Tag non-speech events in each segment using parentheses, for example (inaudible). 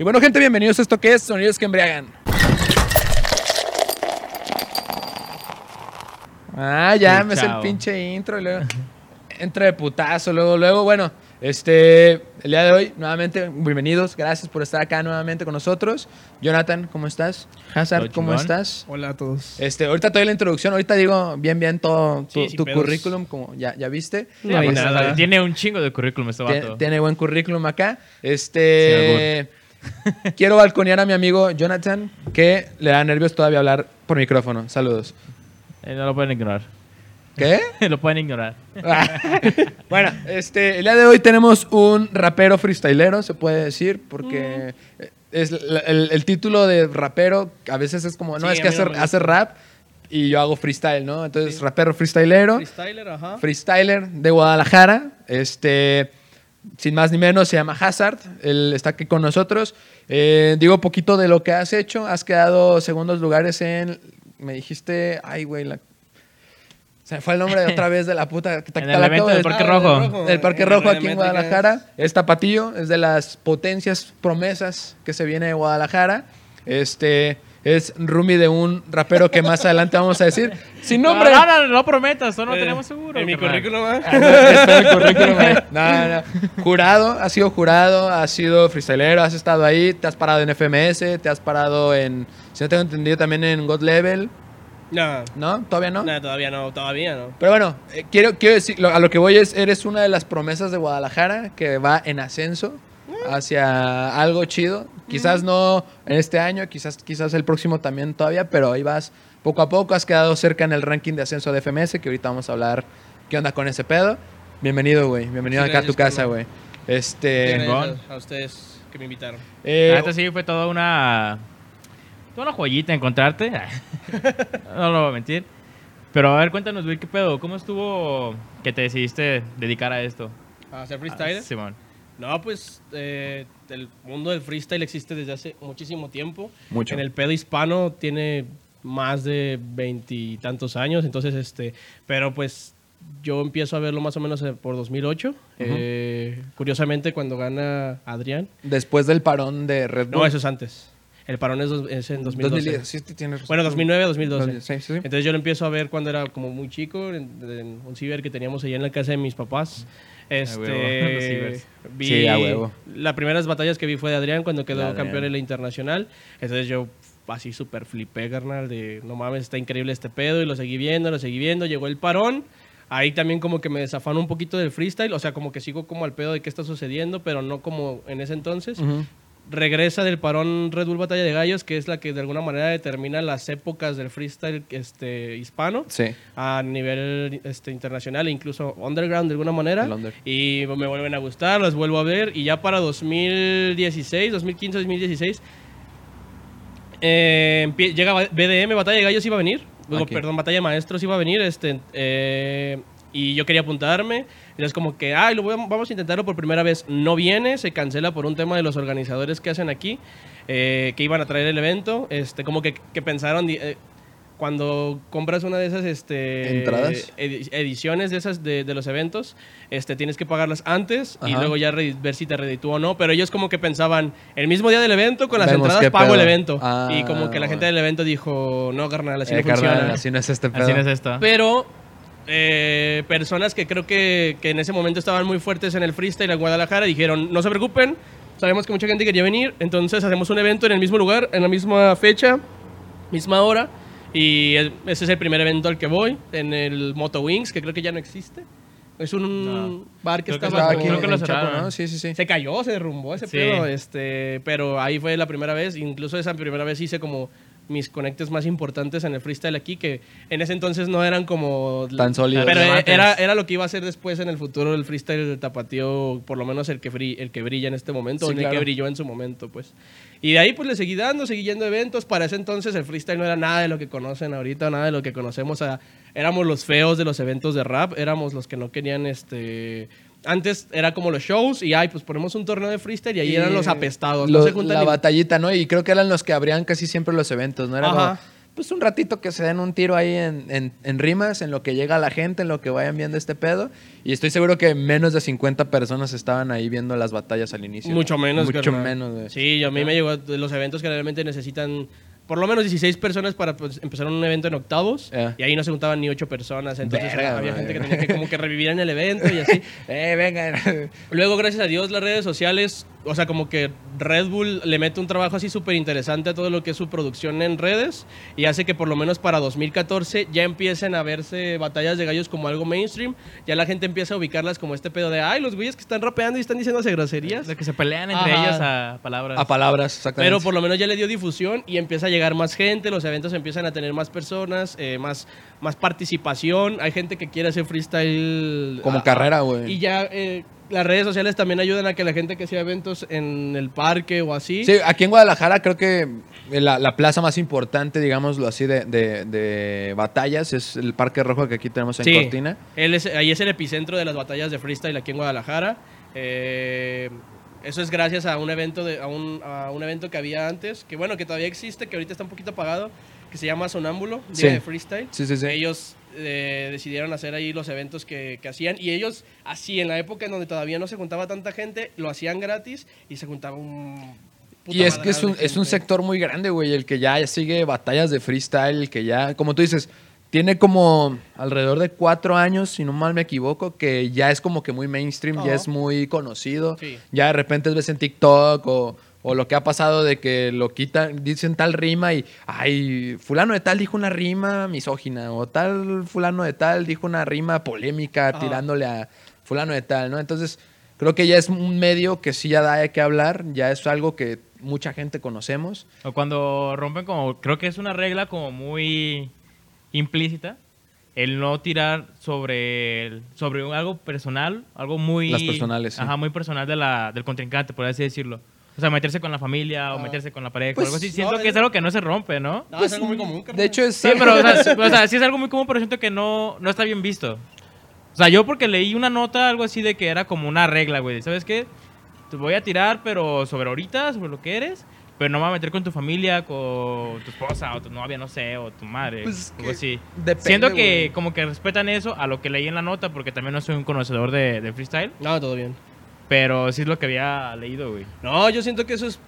Y bueno, gente, bienvenidos a esto que es Sonidos que Embriagan. Ah, ya Sí, me sé el pinche intro y luego entra de putazo, luego, luego, bueno, este, el día de hoy, nuevamente, bienvenidos, gracias por estar acá nuevamente con nosotros. Jonathan, ¿cómo estás? Hazard, ¿cómo estás? Hola a todos. Este, ahorita te doy la introducción, ahorita digo bien, bien todo tu, Sí, currículum, como ya, ya viste. No nada. Tiene un chingo de currículum este vato. tiene buen currículum acá. Este. Quiero balconear a mi amigo Jonathan, que le da nervios todavía hablar por micrófono. Saludos. Eh, no lo pueden ignorar. ¿Qué? (laughs) lo pueden ignorar. (laughs) bueno, este, el día de hoy tenemos un rapero freestylero, se puede decir, porque es la- el, el título de rapero a veces es como, no, Sí, es a que hace, hace rap y yo hago freestyle, ¿no? Entonces, Sí. rapero freestylero. Freestyler, ajá. freestyler de Guadalajara. Este, sin más ni menos, se llama Hazard. Él está aquí con nosotros. Eh, digo poquito de lo que has hecho. Has quedado segundos lugares en. Me dijiste. Ay, güey. La, se me fue el nombre de otra vez de la puta. (laughs) la el evento del Parque Rojo. del del Parque Rojo el aquí en. Guadalajara. Es Tapatillo, es de las potencias promesas que se viene de Guadalajara. Este es Rumi de un rapero que más adelante vamos a decir. Sin nombre. No, no, no, no prometas, eso no Eh, tenemos seguro. En mi currículum, ¿ah? El (laughs) currículum ahí. No, no. Jurado, has sido jurado, has sido freestylero, has estado ahí, te has parado en FMS, te has parado en, si no tengo entendido, también en God Level, No, ¿no? ¿Todavía no? no, todavía no, todavía no. Pero bueno, eh, quiero, quiero decir, lo- a lo que voy es, eres una de las promesas de Guadalajara que va en ascenso hacia algo chido. Quizás no en este año, quizás, quizás el próximo también todavía, pero ahí vas poco a poco. Has quedado cerca en el ranking de ascenso de FMS, que ahorita vamos a hablar qué onda con ese pedo. Bienvenido, güey. Bienvenido Sí, acá a tu casa, güey. Este. Gracias a ustedes que me invitaron. eh, La neta sí fue toda una. Toda una joyita encontrarte. (laughs) no lo voy a mentir. Pero a ver, cuéntanos, güey, ¿qué pedo? ¿Cómo estuvo que te decidiste dedicar a esto? ¿A hacer freestyler? Ah, Simón. No, pues eh, el mundo del freestyle existe desde hace muchísimo tiempo. Mucho. En el pedo hispano tiene más de veintitantos años, entonces este, pero pues yo empiezo a verlo más o menos eh, por 2008. Eh, curiosamente cuando gana Adrián. Después del parón de Red Bull. No, eso es antes. El parón es, es en 2012. 2010, sí, tienes. Bueno, 2009 2012. Sí, sí, sí. Entonces yo lo empiezo a ver cuando era como muy chico, en, en un ciber que teníamos allá en la casa de mis papás. huevo, los (laughs) Este, vi Sí, a huevo. Las primeras batallas que vi fue de Adrián cuando quedó Adrián. campeón en la internacional. Entonces yo así súper flipé, carnal, de no mames, está increíble este pedo. Y lo seguí viendo, lo seguí viendo. Llegó el parón. Ahí también como que me desafanó un poquito del freestyle. O sea, como que sigo como al pedo de qué está sucediendo, pero no como en ese entonces. Regresa del parón Red Bull Batalla de Gallos, que es la que de alguna manera determina las épocas del freestyle este, hispano Sí. a nivel este, internacional e incluso underground de alguna manera. Y me vuelven a gustar, las vuelvo a ver. Y ya para 2016, 2015, 2016, eh, llega BDM, Batalla de Gallos iba a venir. Perdón, Batalla de Maestros iba a venir. Este, eh, y yo quería apuntarme. Y es como que, ay, lo voy a- vamos a intentarlo por primera vez. No viene, se cancela por un tema de los organizadores que hacen aquí, eh, que iban a traer el evento. Este, como que, que pensaron, eh, cuando compras una de esas este, ¿Entradas? edi- ediciones de esas de, de los eventos, este, tienes que pagarlas antes y Ajá. luego ya ver si te reditúa o no. Pero ellos como que pensaban, el mismo día del evento, con las Vemos entradas pago el pedo. evento. Ah, y como que la gente bueno. del evento dijo, no, carnal, así Eh, no carnal, funciona. así no es este pedo. Así no es esto. Pero eh, personas que creo que, que en ese momento estaban muy fuertes en el freestyle en Guadalajara dijeron, no se preocupen, sabemos que mucha gente quería venir, entonces hacemos un evento en el mismo lugar, en la misma fecha, misma hora. Y ese es el primer evento al que voy, en el Moto Wings, que creo que ya no existe. Es un No. bar que Creo estaba aquí que en Chapo. ¿no? Sí, sí, sí. se cayó, se derrumbó ese Sí. pedo, este, pero ahí fue la primera vez, incluso esa primera vez hice como mis conectes más importantes en el freestyle aquí, que en ese entonces no eran como... Tan sólidos. Pero era, era lo que iba a ser después en el futuro el freestyle del tapatío, por lo menos el que, el que brilla en este momento, Sí, o el que brilló en su momento, pues. Y de ahí pues le seguí dando, seguí yendo a eventos. Para ese entonces el freestyle no era nada de lo que conocen ahorita, nada de lo que conocemos. a- éramos los feos de los eventos de rap, éramos los que no querían este... Antes era como los shows y ay, pues ponemos un torneo de freestyle y ahí eran los apestados. Lo- no se juntan la ni- batallita, ¿no? Y creo que eran los que abrían casi siempre los eventos, ¿no? Era Ajá. como, pues un ratito que se den un tiro ahí en, en- en rimas, en lo que llega la gente, en lo que vayan viendo este pedo. Y estoy seguro que menos de 50 personas estaban ahí viendo las batallas al inicio. Mucho menos, Mucho carnal. menos, güey. Sí, a mí me llegó de los eventos que realmente necesitan por lo menos 16 personas para pues, empezar un evento en octavos. Ya. Y ahí no se juntaban ni 8 personas. Entonces Verga, había gente que tenía que como que revivir en el evento y así. (laughs) Eh, venga. Luego, gracias a Dios, las redes sociales, o sea, como que Red Bull le mete un trabajo así súper interesante a todo lo que es su producción en redes y hace que por lo menos para 2014 ya empiecen a verse batallas de gallos como algo mainstream. Ya la gente empieza a ubicarlas como este pedo de, ay, los güeyes que están rapeando y están diciéndose groserías. De que se pelean entre Ajá. ellas a palabras. A palabras, exactamente. Pero por lo menos ya le dio difusión y empieza a llegar más gente, los eventos empiezan a tener más personas, eh, más, más participación. Hay gente que quiere hacer freestyle. Como ah, carrera, güey. Y ya eh, las redes sociales también ayudan a que la gente que hacía eventos en el parque o así. Sí, aquí en Guadalajara creo que la, la plaza más importante, digámoslo así, de, de- de batallas es el Parque Rojo que aquí tenemos en Sí. Cortina. Él es, ahí es el epicentro de las batallas de freestyle aquí en Guadalajara. Eh, eso es gracias a un evento de, a, un, a un evento que había antes, que bueno, que todavía existe, que ahorita está un poquito apagado, que se llama Sonámbulo, Día Sí. de Freestyle. Sí, sí, sí. Ellos eh, decidieron hacer ahí los eventos que, que hacían y ellos así en la época en donde todavía no se juntaba tanta gente, lo hacían gratis y se juntaba un... Y es que es un, es un sector muy grande, güey, el que ya sigue batallas de freestyle, el que ya, como tú dices, tiene como alrededor de cuatro años, si no mal me equivoco, que ya es como que muy mainstream, ya es muy conocido. Sí. Ya de repente ves en TikTok o, o lo que ha pasado de que lo quitan, dicen tal rima y, ay, fulano de tal dijo una rima misógina o tal fulano de tal dijo una rima polémica Ajá. tirándole a fulano de tal, ¿no? Entonces, creo que ya es un medio que sí ya da de qué hablar, ya es algo que mucha gente conocemos. O cuando rompen como, creo que es una regla como muy implícita, el no tirar sobre, el- sobre algo personal, algo muy... Las personales, sí. Ajá, muy personal de la, del contrincante, por así decirlo. O sea, meterse con la familia o Ah. meterse con la pareja Pues, o algo así. no, Siento que es- es algo que no se rompe, ¿no? No, es algo muy común. carnal. De hecho, es... Sí, pero o sea, sí- o sea, (laughs) sí es algo muy común, pero siento que no, no está bien visto. O sea, yo porque leí una nota, algo así de que era como una regla, güey. ¿Sabes qué? Te voy a tirar, pero sobre ahorita, sobre lo que eres, pero no me voy a meter con tu familia, con tu esposa o tu novia, no sé, o tu madre. Pues, algo que así. depende, Siento que güey. como que respetan eso a lo que leí en la nota, porque también no soy un conocedor de, de freestyle, No, todo bien. Pero sí es lo que había leído, güey. No, yo siento que eso es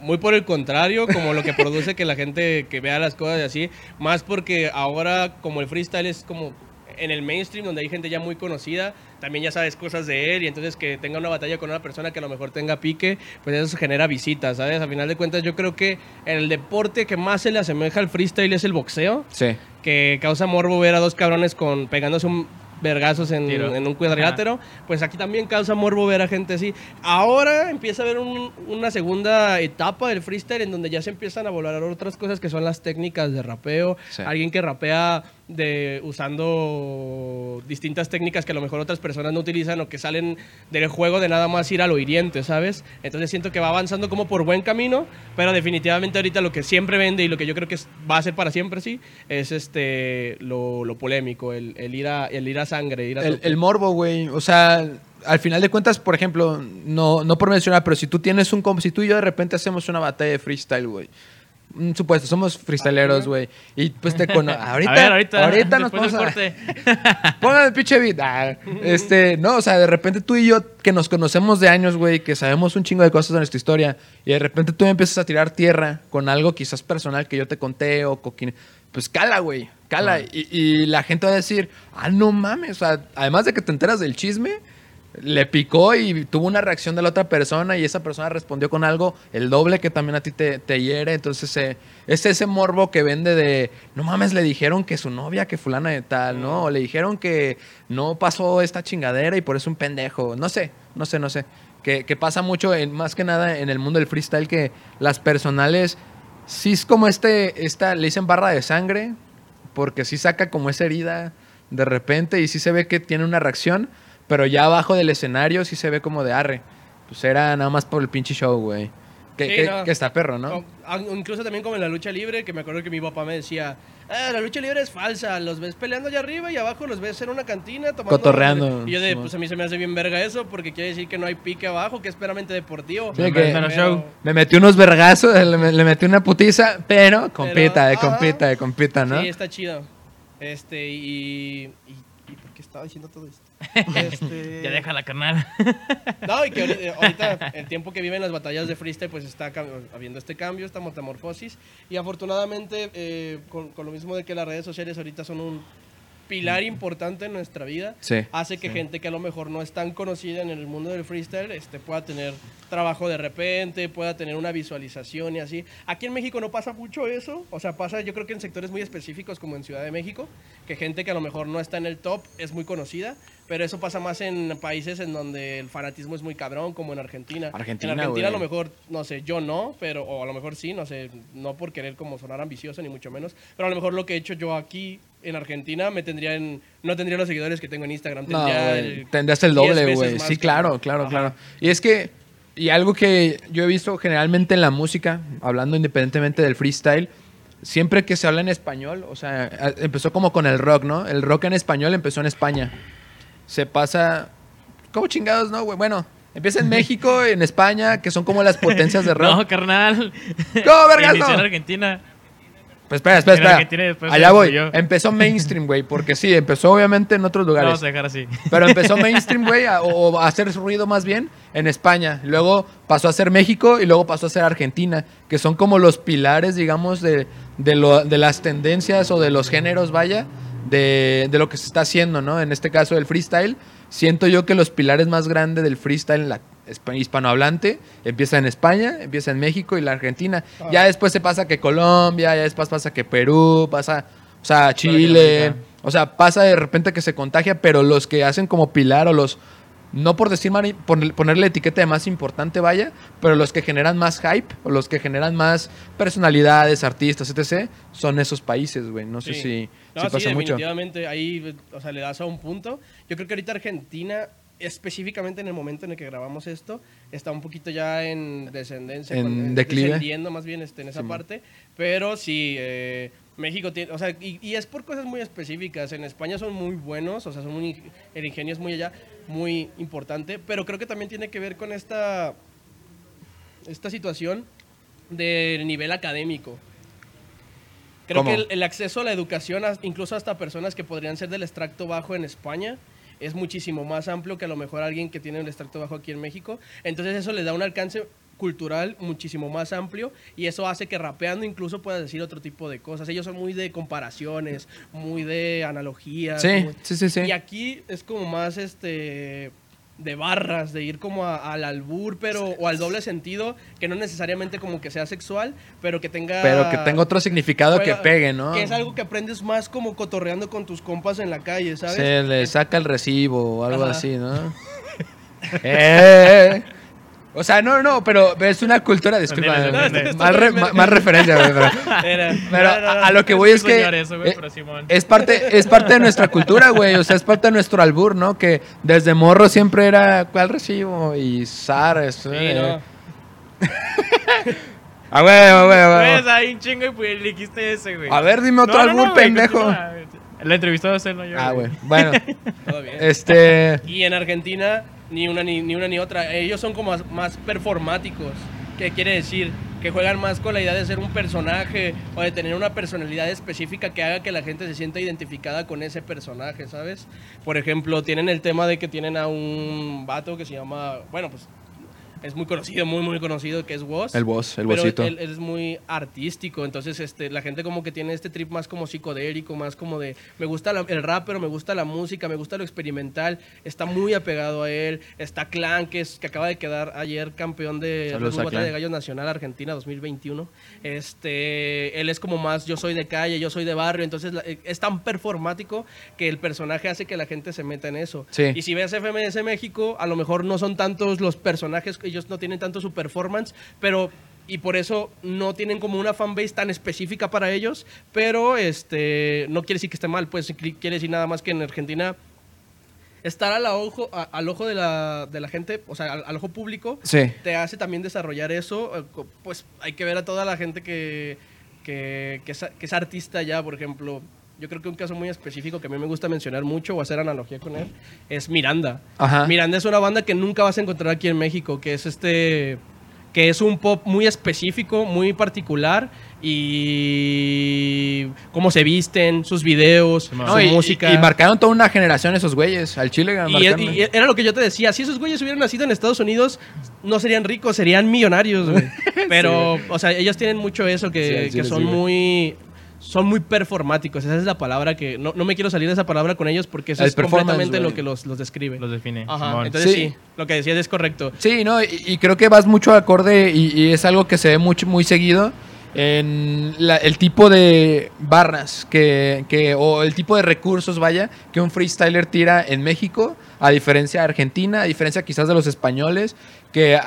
muy por el contrario, como lo que produce que la gente que vea las cosas y así, más porque ahora como el freestyle es como en el mainstream donde hay gente ya muy conocida, también ya sabes cosas de él y entonces que tenga una batalla con una persona que a lo mejor tenga pique, pues eso genera visitas, ¿sabes? A final de cuentas yo creo que el deporte que más se le asemeja al freestyle es el boxeo, Sí. que causa morbo ver a dos cabrones con pegándose un vergazos en, un cuadrilátero, pues aquí también causa morbo ver a gente así. Ahora empieza a haber un- una segunda etapa del freestyle en donde ya se empiezan a valorar otras cosas que son las técnicas de rapeo. Sí. Alguien que rapea de usando distintas técnicas que a lo mejor otras personas no utilizan o que salen del juego de nada más ir a lo hiriente, ¿sabes? Entonces siento que va avanzando como por buen camino, pero definitivamente ahorita lo que siempre vende y lo que yo creo que va a ser para siempre, sí, es este lo, lo polémico, el, el ir a el ir a sangre, ir a El, el morbo, güey. O sea, al final de cuentas, por ejemplo, no, no por mencionar, pero si tú tienes un... Si tú y yo de repente hacemos una batalla de freestyle, güey. Un supuesto, somos freestyleros, güey. Y pues te conozco. (laughs) Ahorita, ver, ahorita, ahorita nos vamos a... (laughs) Pongan el pinche beat. Ah, este, no, o sea, de repente tú y yo que nos conocemos de años, güey, que sabemos un chingo de cosas de nuestra historia, y de repente tú me empiezas a tirar tierra con algo quizás personal que yo te conté o con quien- Pues cala, güey, cala. Ah. Y, y la gente va a decir, ah, no mames. O sea, además de que te enteras del chisme, le picó y tuvo una reacción de la otra persona y esa persona respondió con algo el doble que también a ti te, te hiere. Entonces eh, es ese morbo que vende de, no mames, le dijeron que su novia, que fulana de tal, ¿no? O le dijeron que no pasó esta chingadera y por eso un pendejo. No sé, no sé, no sé. Que, que pasa mucho, en, más que nada en el mundo del freestyle, que las personales, sí es como este, esta, le dicen barra de sangre, porque sí saca como esa herida de repente y sí se ve que tiene una reacción, pero ya abajo del escenario sí se ve como de arre. Pues era nada más por el pinche show, güey. Que, Sí, que- no. que está perro, ¿no? O- incluso también como en la lucha libre, que me acuerdo que mi papá me decía, "Ah, la lucha libre es falsa, los ves peleando allá arriba y abajo los ves en una cantina tomando... Cotorreando, Y yo de, pues a mí se me hace bien verga eso, porque quiere decir que no hay pique abajo, que es meramente deportivo. Sí, que- Pero- Show. Me metí unos vergazos, le, le metí una putiza, pero compita, de compita, de compita, ¿no? Sí, está chido. Este, y... ¿Y, y por qué estaba diciendo todo esto? Este, (laughs) Ya deja la carnal. No, y que ahorita, ahorita, el tiempo que viven las batallas de freestyle, pues está habiendo este cambio, esta metamorfosis. Y afortunadamente, eh, con, con lo mismo de que las redes sociales ahorita son un pilar importante en nuestra vida, Sí. hace que gente que a lo mejor no es tan conocida en el mundo del freestyle este, pueda tener trabajo de repente, pueda tener una visualización y así. Aquí en México no pasa mucho eso, o sea, pasa yo creo que en sectores muy específicos como en Ciudad de México, que gente que a lo mejor no está en el top es muy conocida, pero eso pasa más en países en donde el fanatismo es muy cabrón, como en Argentina. Argentina, en Argentina a lo mejor, no sé, yo no, pero, o a lo mejor sí, no sé, no por querer como sonar ambicioso ni mucho menos, pero a lo mejor lo que he hecho yo aquí en Argentina me tendría en, no tendría los seguidores que tengo en Instagram, No, tendría güey, el tendrías el 10 doble, güey. Sí, que- claro, claro, Ajá. claro. Y es que, y algo que yo he visto generalmente en la música, hablando independientemente del freestyle, siempre que se habla en español, o sea, empezó como con el rock, ¿no? El rock en español empezó en España. Se pasa, ¿cómo chingados, no, güey? Bueno, empieza en (laughs) México, en España, que son como las potencias de (laughs) rock. No, carnal. ¿Cómo, vergas, Inició en no? Argentina. Pues espera, espera, espera. Allá voy. destruyó. Empezó mainstream, güey, porque sí, empezó obviamente en otros lugares. vamos a dejar así. Pero empezó (laughs) mainstream, güey, o, a hacer ruido más bien en España. Luego pasó a ser México y luego pasó a ser Argentina, que son como los pilares, digamos, de, de, lo- de las tendencias o de los géneros, vaya, de, de lo que se está haciendo, ¿no? En este caso, el freestyle. Siento yo que los pilares más grandes del freestyle en la hispanohablante empieza en España, empieza en México y la Argentina. Ah. Ya después se pasa que Colombia, ya después pasa que Perú, pasa, o sea, Chile. O sea, pasa de repente que se contagia, pero los que hacen como pilar o los, no por decir ponerle etiqueta de más importante, vaya, pero los que generan más hype o los que generan más personalidades, artistas, etc., son esos países, güey. No sé si, No, si sí, pasa mucho. definitivamente, ahí, o sea, le das a un punto. Yo creo que ahorita Argentina, específicamente en el momento en el que grabamos esto, está un poquito ya en descendencia. En con- eh, declive. Descendiendo más bien este, en esa parte. Pero sí, eh, México tiene, o sea, y, y es por cosas muy específicas. En España son muy buenos, o sea, son muy, el ingenio es muy allá, muy importante. Pero creo que también tiene que ver con esta, esta situación del nivel académico. Creo ¿Cómo? que el, el acceso a la educación, incluso hasta personas que podrían ser del extracto bajo en España, es muchísimo más amplio que a lo mejor alguien que tiene el extracto bajo aquí en México. Entonces eso les da un alcance cultural muchísimo más amplio y eso hace que rapeando incluso puedas decir otro tipo de cosas. Ellos son muy de comparaciones, muy de analogías. Sí, muy- sí, sí, sí. Y aquí es como más este de barras, de ir como a- al albur, pero o al doble sentido, que no necesariamente como que sea sexual, pero que tenga Pero que tenga otro significado que pegue, ¿no? Que es algo que aprendes más como cotorreando con tus compas en la calle, ¿sabes? Se le saca el recibo o algo Ajá. así, ¿no? (laughs) Eh. O sea, no, no, pero pero es una cultura, disculpa. entiende. Más, re- más- más referencia, güey, pero- Pero no, no, no. a, a lo que voy es que señor eso, güey, eh, es parte es parte de nuestra cultura, güey, o sea, es parte de nuestro albur, ¿no? Que desde morro siempre era ¿cuál recibo? y Sara, Sí, eh. no. (laughs) A ver, a ver, a Pues ahí un chingo y pues le dijiste ese, güey. A ver, dime otro No, no, albur, no, pendejo. continúa. La entrevistó a él, no yo. Ah, güey. (laughs) Bueno, Todo bien. este Y en Argentina, ni una ni, ni una ni otra. Ellos son como más, performáticos. ¿Qué quiere decir? Que juegan más con la idea de ser un personaje o de tener una personalidad específica que haga que la gente se sienta identificada con ese personaje, ¿sabes? Por ejemplo, tienen el tema de que tienen a un vato que se llama, bueno, pues es muy conocido, muy, muy conocido, que es Woz. el boss, el bossito. él, él es muy artístico, entonces este, la gente como que tiene este trip más como psicodélico, más como de, me gusta la- el rap, pero me gusta la música, me gusta lo experimental, está muy apegado a él, está Clan, que, es, que acaba de quedar ayer campeón de Batalla de Gallos Nacional Argentina 2021, este, él es como más, yo soy de calle, yo soy de barrio, entonces la- eh, es tan performático que el personaje hace que la gente se meta en eso. Sí. Y si ves FMS México, a lo mejor no son tantos los personajes, ellos no tienen tanto su performance, pero y por eso no tienen como una fanbase tan específica para ellos, pero este no quiere decir que esté mal, pues quiere decir nada más que en Argentina estar al ojo, a- al ojo de la, de la gente, o sea, al, al ojo público, Sí. te hace también desarrollar eso. eh, Pues hay que ver a toda la gente que, que, que es, a- que es artista ya, por ejemplo. Yo creo que un caso muy específico que a mí me gusta mencionar mucho o hacer analogía con él es Miranda. Ajá. Miranda es una banda que nunca vas a encontrar aquí en México, que es este que es un pop muy específico, muy particular y cómo se visten, sus videos, No, su y, música. y- y marcaron toda una generación esos güeyes. Al Chile Y, y era lo que yo te decía, si esos güeyes hubieran nacido en Estados Unidos, no serían ricos, serían millonarios, güey. (laughs) Pero, o sea, ellos tienen mucho eso, que, Sí, que son sí, muy... Son muy performáticos, esa es la palabra que... No, no me quiero salir de esa palabra con ellos porque eso El es completamente lo que los, los describe. Los define. Ajá, entonces Sí. sí. lo que decías es correcto. Sí, no, y, y creo que vas mucho acorde y, y es algo que se ve mucho, muy seguido en la- el tipo de barras que, que, o el tipo de recursos, vaya, que un freestyler tira en México, a diferencia de Argentina, a diferencia quizás de los españoles, que,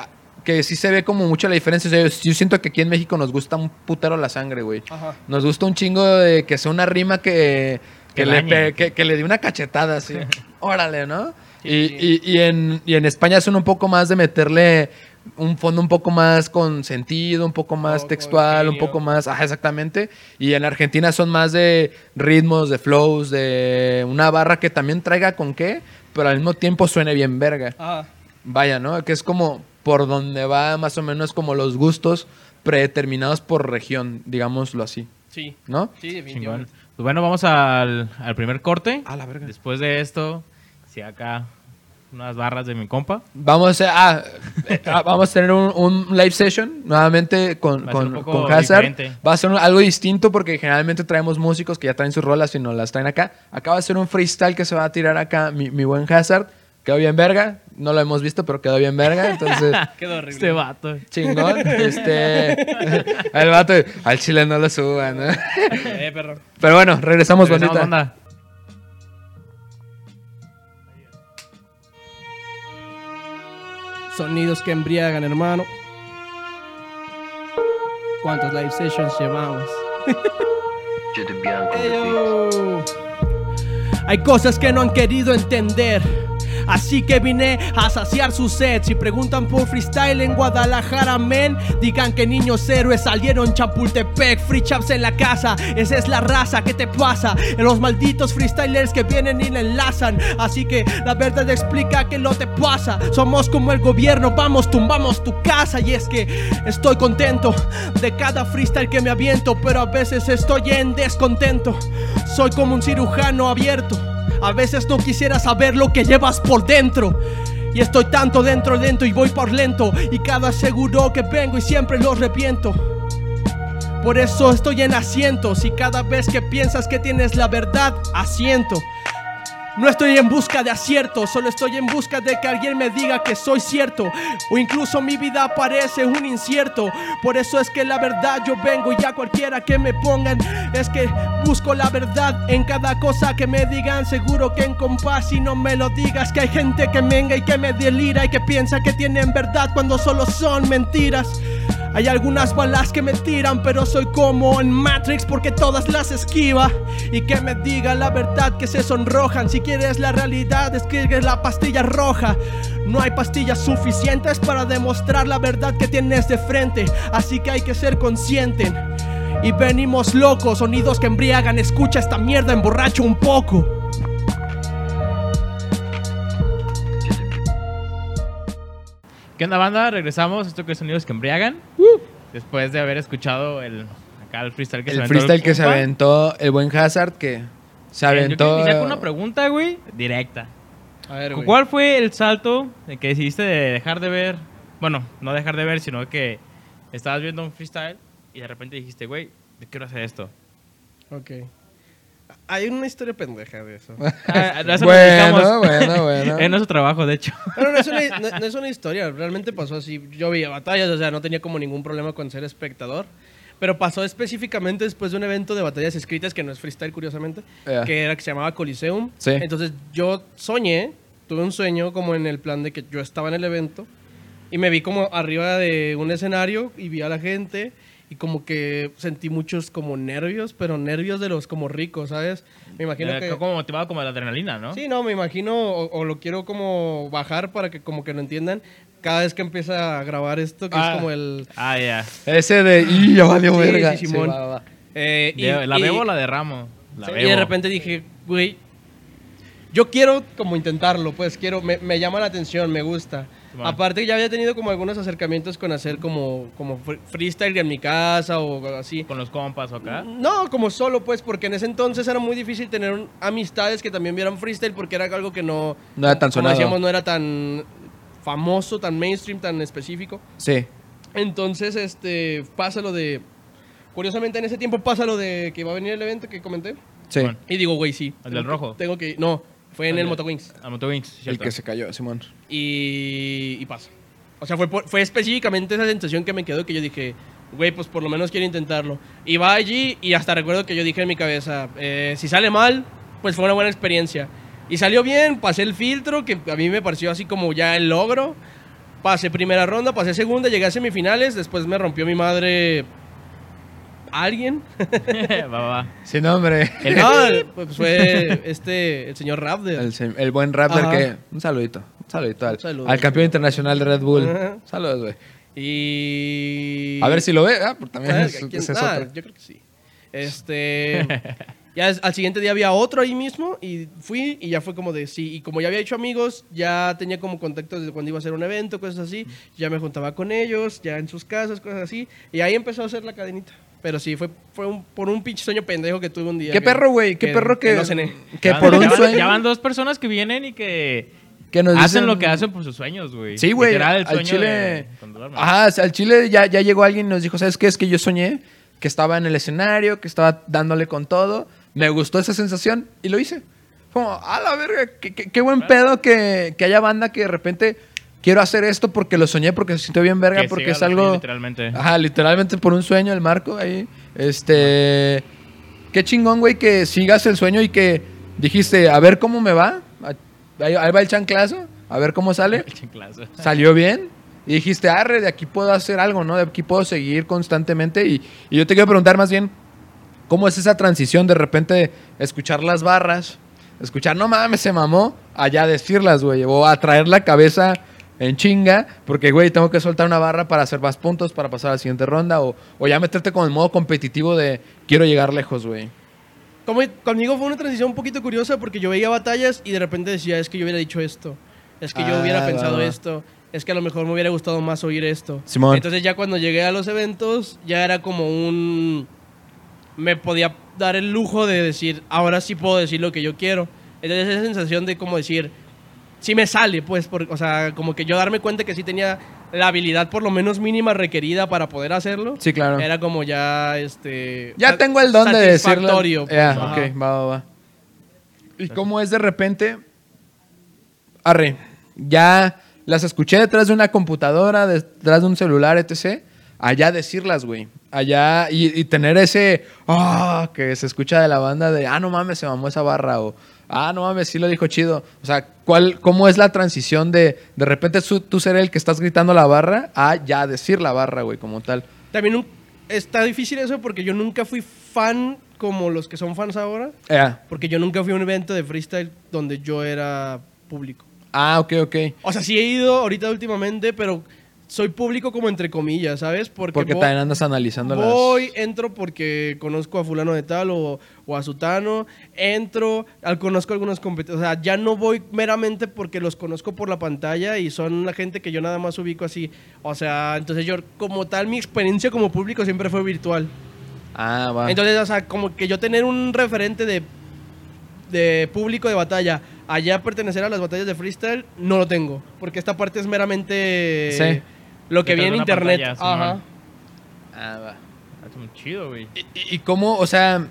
que sí se ve como mucho la diferencia. O sea, yo, yo siento que aquí en México nos gusta un putero la sangre, güey. Ajá. Nos gusta un chingo de que sea una rima que, que, Que le, pe- que, que le dé una cachetada así. (laughs) Órale, ¿no? Sí, y, sí. y- y en, y en España son un poco más de meterle un fondo un poco más con sentido, un poco más textual, un poco más, ajá, exactamente. Y en Argentina son más de ritmos, de flows, de una barra que también traiga con qué, pero al mismo tiempo suene bien verga. Ajá. Vaya, ¿no? Que es como por donde va más o menos como los gustos predeterminados por región, digámoslo así, Sí. ¿no? Sí, definitivamente. Pues bueno, vamos al, al primer corte. A la verga. Después de esto, si acá unas barras de mi compa. Vamos a, ah, eh, ah, vamos a tener un, un live session nuevamente con, Va con, Hazard. diferente. Va a ser un- algo distinto porque generalmente traemos músicos que ya traen sus rolas y nos las traen acá. Acá va a ser un freestyle que se va a tirar acá mi, mi buen Hazard. Quedó bien verga. No lo hemos visto, pero quedó bien verga. Entonces, (laughs) Quedó horrible. Este vato. chingón. Este, (laughs) el vato, al chile no lo suban. ¿no? Eh, perro. Pero bueno, regresamos, Regresamos, bandita. banda. Sonidos que embriagan, hermano. ¿Cuántos live sessions llevamos? (laughs) Eyo. Hay cosas que no han querido entender. Así que vine a saciar su sed. Si preguntan por freestyle en Guadalajara, men, digan que niños héroes salieron Chapultepec. Free chaps en la casa, esa es la raza. ¿Qué te pasa? En los malditos freestylers que vienen y le enlazan. Así que la verdad explica que lo te pasa. Somos como el gobierno, vamos, tumbamos tu casa. Y es que estoy contento de cada freestyle que me aviento, pero a veces estoy en descontento. Soy como un cirujano abierto. A veces no quisiera saber lo que llevas por dentro. Y estoy tanto dentro, dentro y voy por lento. Y cada seguro que vengo y siempre los reviento. Por eso estoy en asientos y cada vez que piensas que tienes la verdad, asiento. No estoy en busca de aciertos, solo estoy en busca de que alguien me diga que soy cierto. O incluso mi vida parece un incierto. Por eso es que la verdad yo vengo y a cualquiera que me pongan. Es que busco la verdad en cada cosa que me digan. Seguro que en compás y no me lo digas. Que hay gente que menga y que me delira y que piensa que tienen verdad cuando solo son mentiras. Hay algunas balas que me tiran, pero soy como en Matrix porque todas las esquiva. Y que me diga la verdad que se sonrojan. Si quieres la realidad, escribe la pastilla roja. No hay pastillas suficientes para demostrar la verdad que tienes de frente. Así que hay que ser consciente. Y venimos locos, sonidos que embriagan. Escucha esta mierda, emborracho un poco. ¿Qué onda, banda? Regresamos. Esto que es sonidos que embriagan. Después de haber escuchado el, acá el freestyle que se El aventó freestyle que se aventó el buen Hazard que se aventó. iniciar con una pregunta, güey, directa. A ver, ¿Cuál fue el salto de que decidiste de dejar de ver? Bueno, no dejar de ver, sino que estabas viendo un freestyle y de repente dijiste, güey, quiero hacer esto. Ok. Hay una historia pendeja de eso. Ah, a eso Bueno, bueno, bueno. (laughs) es nuestro trabajo, de hecho. Pero no es, una, no- no es una historia, realmente pasó así. Yo veía batallas, o sea, no tenía como ningún problema con ser espectador. Pero pasó específicamente después de un evento de batallas escritas, que no es freestyle, curiosamente, Ya. que era que se llamaba Coliseum. Sí. Entonces yo soñé, tuve un sueño como en el plan de que yo estaba en el evento Y me vi como arriba de un escenario y vi a la gente y como que sentí muchos como nervios, pero nervios de los como ricos, ¿sabes? Me imagino Eh, que... Como motivado como la adrenalina, ¿no? Sí, no, me imagino, o, o lo quiero como bajar para que como que lo entiendan. Cada vez que empieza a grabar esto, que Ah. es como el... Ah, ya. Ese de. ¡Y ya valió Sí, verga! sí, Simón. va, va, va. eh, y- ¿La y- bebo o la derramo? La Sí, bebo. Y de repente dije, güey, yo quiero como intentarlo, pues quiero, me, me llama la atención, me gusta. Aparte ya había tenido como algunos acercamientos con hacer como, como fr- freestyle en mi casa o así. Con los compas o acá. No, como solo pues, porque en ese entonces era muy difícil tener un- amistades que también vieran freestyle porque era algo que no... No era tan como sonado. decíamos, no era tan famoso, tan mainstream, tan específico. Sí. Entonces, este, pasa lo de... Curiosamente en ese tiempo pasa lo de que va a venir el evento que comenté. Sí. Y digo, güey, sí. ¿El del rojo? Tengo que... No, fue en El Motowings. A Motowings, El cierto. que se cayó, Simón. Y, y pasa. O sea, fue, por- fue específicamente esa sensación que me quedó que yo dije, güey, pues por lo menos quiero intentarlo. Y va allí y hasta recuerdo que yo dije en mi cabeza, eh, si sale mal, pues fue una buena experiencia. Y salió bien, pasé el filtro, que a mí me pareció así como ya el logro. Pasé primera ronda, pasé segunda, llegué a semifinales, después me rompió mi madre alguien. (laughs) va, va, va. Sin nombre. El- (laughs) No, pues fue este, el señor Raptor. El, buen Raptor Ajá. que. Un saludito. Un saludito al, Un saludo. al campeón internacional de Red Bull. Ajá. Saludos, güey. Y... A ver si lo ve. Ah, porque también es, ¿quién- ese es ah, otro. yo creo que sí. Este. ya es- al siguiente día había otro ahí mismo y fui y ya fue como de sí. Y como ya había hecho amigos, ya tenía como contactos de cuando iba a hacer un evento, cosas así. Ya me juntaba con ellos, ya en sus casas, cosas así. Y ahí empezó a hacer la cadenita. Pero sí, fue, fue un- por un pinche sueño pendejo que tuve un día. Qué que- perro, güey. Qué perro que. no cené. que Ya van- por un sueño. Ya van dos personas que vienen y que que nos hacen dicen- lo que hacen por sus sueños, güey. Sí, güey. Al chile. de cuando duermen. Ajá, o sea, al chile ya, ya llegó alguien y nos dijo: ¿Sabes qué? Es que yo soñé que estaba en el escenario, que estaba dándole con todo. Me gustó esa sensación y lo hice. Como, a la verga, qué, qué- qué buen pedo que, que haya banda que de repente quiero hacer esto porque lo soñé, porque se sintió bien verga, Que porque es algo. Literalmente. Ajá, literalmente por un sueño, el marco ahí. Este. Qué chingón, güey, que sigas el sueño y que dijiste, a ver cómo me va. Ahí, ahí va el chanclazo, a ver cómo sale. (laughs) El chinclazo. Salió bien. Y dijiste, arre, de aquí puedo hacer algo, ¿no? De aquí puedo seguir constantemente. Y, y yo te quiero preguntar más bien, ¿cómo es esa transición de repente escuchar las barras? Escuchar, no mames, se mamó, allá decirlas, güey. O a traer la cabeza en chinga, porque, güey, tengo que soltar una barra para hacer más puntos, para pasar a la siguiente ronda. O, o ya meterte con el modo competitivo de quiero llegar lejos, güey. Como, conmigo fue una transición un poquito curiosa porque yo veía batallas y de repente decía, es que yo hubiera dicho esto, es que yo Ah, hubiera pensado va. esto, es que a lo mejor me hubiera gustado más oír esto. Simón. Entonces ya cuando llegué a los eventos ya era como un... Me podía dar el lujo de decir, ahora sí puedo decir lo que yo quiero. Entonces esa sensación de como decir, sí me sale, pues, por- o sea, como que yo darme cuenta que sí tenía la habilidad por lo menos mínima requerida para poder hacerlo. Sí, claro. Era como ya, este... Ya tengo el don de decirlo. satisfactorio, pues, Ya, ok, va, va, va. ¿Y cómo es de repente? Arre, ya las escuché detrás de una computadora, detrás de un celular, etc. Allá decirlas, güey. Allá y, y tener ese, ah, que se escucha de la banda de, ah, no mames, se mamó esa barra. O, ah, no mames, sí lo dijo chido. O sea, ¿cuál, ¿cómo es la transición de, de repente su- tú ser el que estás gritando la barra a ya decir la barra, güey, como tal? También un- está difícil eso porque yo nunca fui fan como los que son fans ahora. Ya. Porque yo nunca fui a un evento de freestyle donde yo era público. Ah, ok, ok. O sea, sí he ido ahorita últimamente, pero soy público como entre comillas, ¿sabes? Porque, Porque vo- también andas analizando las... voy, entro porque conozco a fulano de tal o, o a sutano, entro, al, conozco algunos competidores, o sea, ya no voy meramente porque los conozco por la pantalla y son la gente que yo nada más ubico así. O sea, entonces yo como tal mi experiencia como público siempre fue virtual. Ah, va. Entonces, o sea, como que yo tener un referente de, de público de batalla, allá pertenecer a las batallas de freestyle, no lo tengo. Porque esta parte es meramente Sí. Lo que vi en internet. Ajá. Ah, va. Está muy chido, güey. ¿Y, y- y cómo, o sea,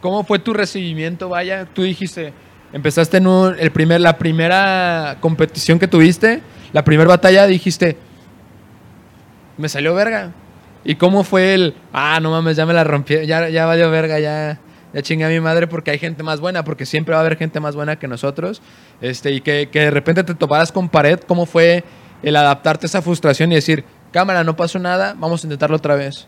cómo fue tu recibimiento? Vaya, tú dijiste, empezaste en un, el primer, la primera competición que tuviste, la primera batalla, dijiste, me salió verga. ¿Y cómo fue el, ah, no mames, ya me la rompí, ya, ya valió verga, ya, ya chingué a mi madre porque hay gente más buena, porque siempre va a haber gente más buena que nosotros, este, y que, que de repente te toparas con pared, ¿cómo fue el adaptarte a esa frustración y decir, cámara, no pasó nada, vamos a intentarlo otra vez.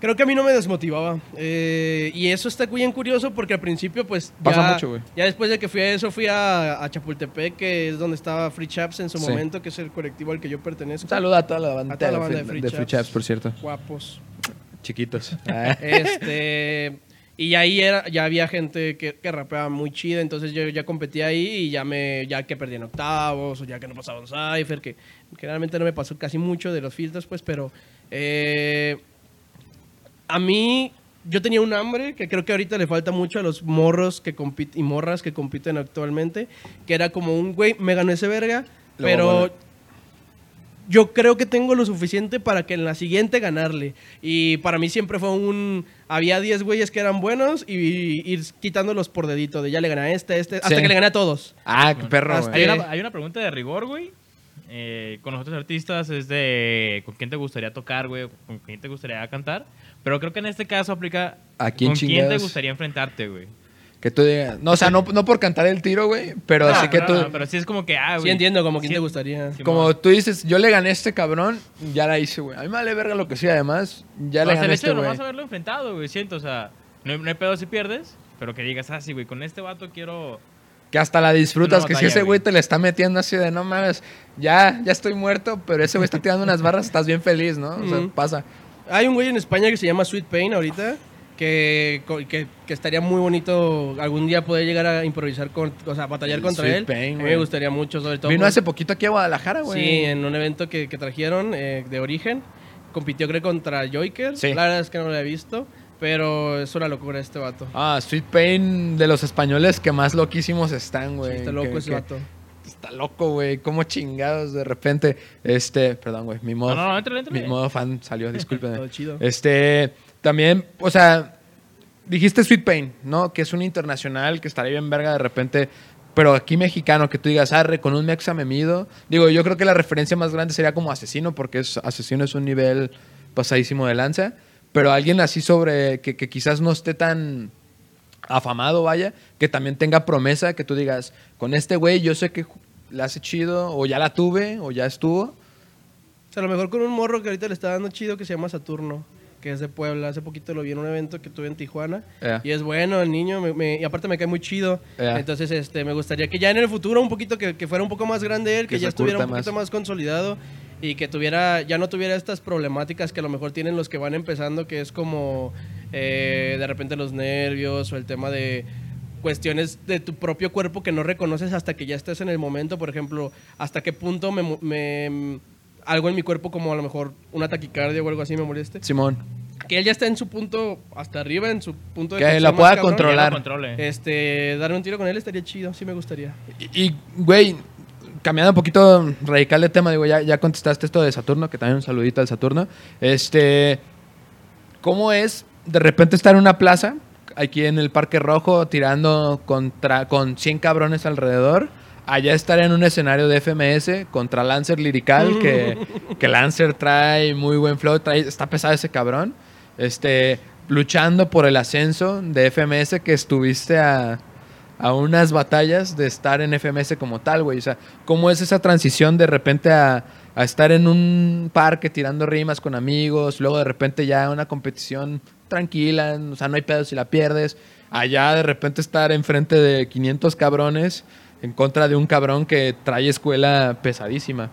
Creo que a mí no me desmotivaba. Eh, y eso está bien curioso porque al principio, pues. Pasa ya, mucho, güey. Ya después de que fui a eso, fui a, a Chapultepec, que es donde estaba Free Chaps en su Sí. momento, que es el colectivo al que yo pertenezco. Un saludo a toda la banda, A toda la de, banda Free, de Free de Free Chaps. Chaps, por cierto. Guapos. Chiquitos. (laughs) Este. Y ahí era, ya había gente que, que rapeaba muy chida, entonces yo ya competí ahí y ya me ya que perdí en octavos o ya que no pasaba un cipher, que generalmente no me pasó casi mucho de los filtros, pues, pero eh, a mí yo tenía un hambre que creo que ahorita le falta mucho a los morros que compiten y morras que compiten actualmente, que era como un güey, me ganó ese verga, Lo pero. Yo creo que tengo lo suficiente para que en la siguiente ganarle. Y para mí siempre fue un... Había 10 güeyes que eran buenos y ir quitándolos por dedito. De ya le gané a este, a este, hasta Sí. que le gané a todos. ah, qué perro, Hasta güey. Hay una, hay una pregunta de rigor, güey. Eh, con los otros artistas es de con quién te gustaría tocar, güey, con quién te gustaría cantar. Pero creo que en este caso aplica ¿A quién con quién te chingados? gustaría enfrentarte, güey. Que tú digas. No, o sea, no, no por cantar el tiro, güey, pero No, así que no, tú. no, pero sí es como que, ah, güey. Sí entiendo como quién sí- te gustaría. sí, Como mo- tú dices, yo le gané a este cabrón, ya la hice, güey. A mí me vale verga lo que sea, además. Ya le o sea, gané el a hecho de güey. nomás haberlo enfrentado, güey, siento, o sea, no hay, no hay pedo si pierdes, pero que digas, ah, sí, güey, con este vato quiero... Que hasta la disfrutas, que si ese güey te le está metiendo así de no mames, ya, ya estoy muerto, pero ese güey está tirando unas barras, estás bien feliz, ¿no? O sea, pasa. Hay un güey en España que se llama Sweet Pain ahorita. Que, que, que estaría muy bonito algún día poder llegar a improvisar, con, o sea, batallar contra Sweet él. Pain, a mí güey. me gustaría mucho, sobre todo. Vino por- hace poquito aquí a Guadalajara, güey. Sí, en un evento que, que trajeron eh, de origen. Compitió, creo, contra Joker. Sí. La verdad es que no lo he visto. Pero es una locura este vato. Ah, Sweet Pain de los españoles que más loquísimos están, güey. Sí, está loco Que- ese que- vato. Está loco, güey. Como chingados de repente. Este, perdón, güey. Mi modo, No, no, no, mi modo fan salió. (laughs) Todo chido. Este, también, o sea, dijiste Sweet Pain, ¿no? Que es un internacional que estaría bien verga de repente, pero aquí mexicano, que tú digas, arre, con un mexa me mido. Digo, yo creo que la referencia más grande sería como Asesino, porque es, Asesino es un nivel pasadísimo de lanza, pero alguien así sobre, que, que quizás no esté tan afamado, vaya, que también tenga promesa, que tú digas, con este güey yo sé que la hace chido, o ya la tuve, o ya estuvo. O sea, a lo mejor con un morro que ahorita le está dando chido que se llama Saturno, que es de Puebla. Hace poquito lo vi en un evento que tuve en Tijuana. Y es bueno el niño, me- me- y aparte me cae muy chido. Entonces, este, me gustaría que ya en el futuro un poquito, que, que fuera un poco más grande él, que, ya estuviera un poquito más. más. consolidado y que tuviera, ya no tuviera estas problemáticas que a lo mejor tienen los que van empezando, que es como eh, de repente los nervios o el tema de cuestiones de tu propio cuerpo que no reconoces hasta que ya estés en el momento, por ejemplo, hasta qué punto me, me- algo en mi cuerpo como a lo mejor una taquicardia o algo así me moleste. Simón. Que él ya está en su punto hasta arriba, en su punto de Que la pueda cabrón. controlar. Este, darme un tiro con él estaría chido, sí me gustaría. Y, y, güey, cambiando un poquito radical de tema, digo, ya, ya contestaste esto de Saturno, que también un saludito al Saturno. Este, ¿cómo es de repente estar en una plaza, aquí en el Parque Rojo, tirando contra, con 100 cabrones alrededor? Allá estar en un escenario de FMS contra Lancer Lirical, que, (laughs) que Lancer trae muy buen flow, trae, está pesado ese cabrón. Este, luchando por el ascenso de FMS que estuviste a, a unas batallas de estar en FMS como tal, güey. O sea, ¿cómo es esa transición de repente a, a estar en un parque tirando rimas con amigos, luego de repente ya una competición tranquila, o sea, no hay pedo si la pierdes, allá de repente estar enfrente de 500 cabrones en contra de un cabrón que trae escuela pesadísima?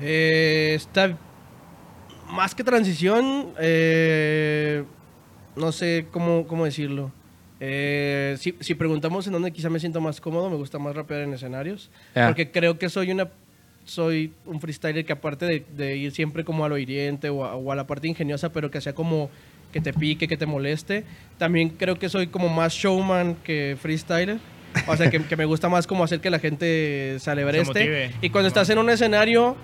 Eh, está más que transición, eh, no sé cómo, cómo decirlo. Eh, si, si preguntamos en dónde quizá me siento más cómodo, me gusta más rapear en escenarios. Ya. Porque creo que soy una soy un freestyler que aparte de, de ir siempre como a lo hiriente o a, o a la parte ingeniosa, pero que sea como que te pique, que te moleste, también creo que soy como más showman que freestyler. O sea, que, que me gusta más como hacer que la gente se alebreste. motive. Y cuando estás en un escenario,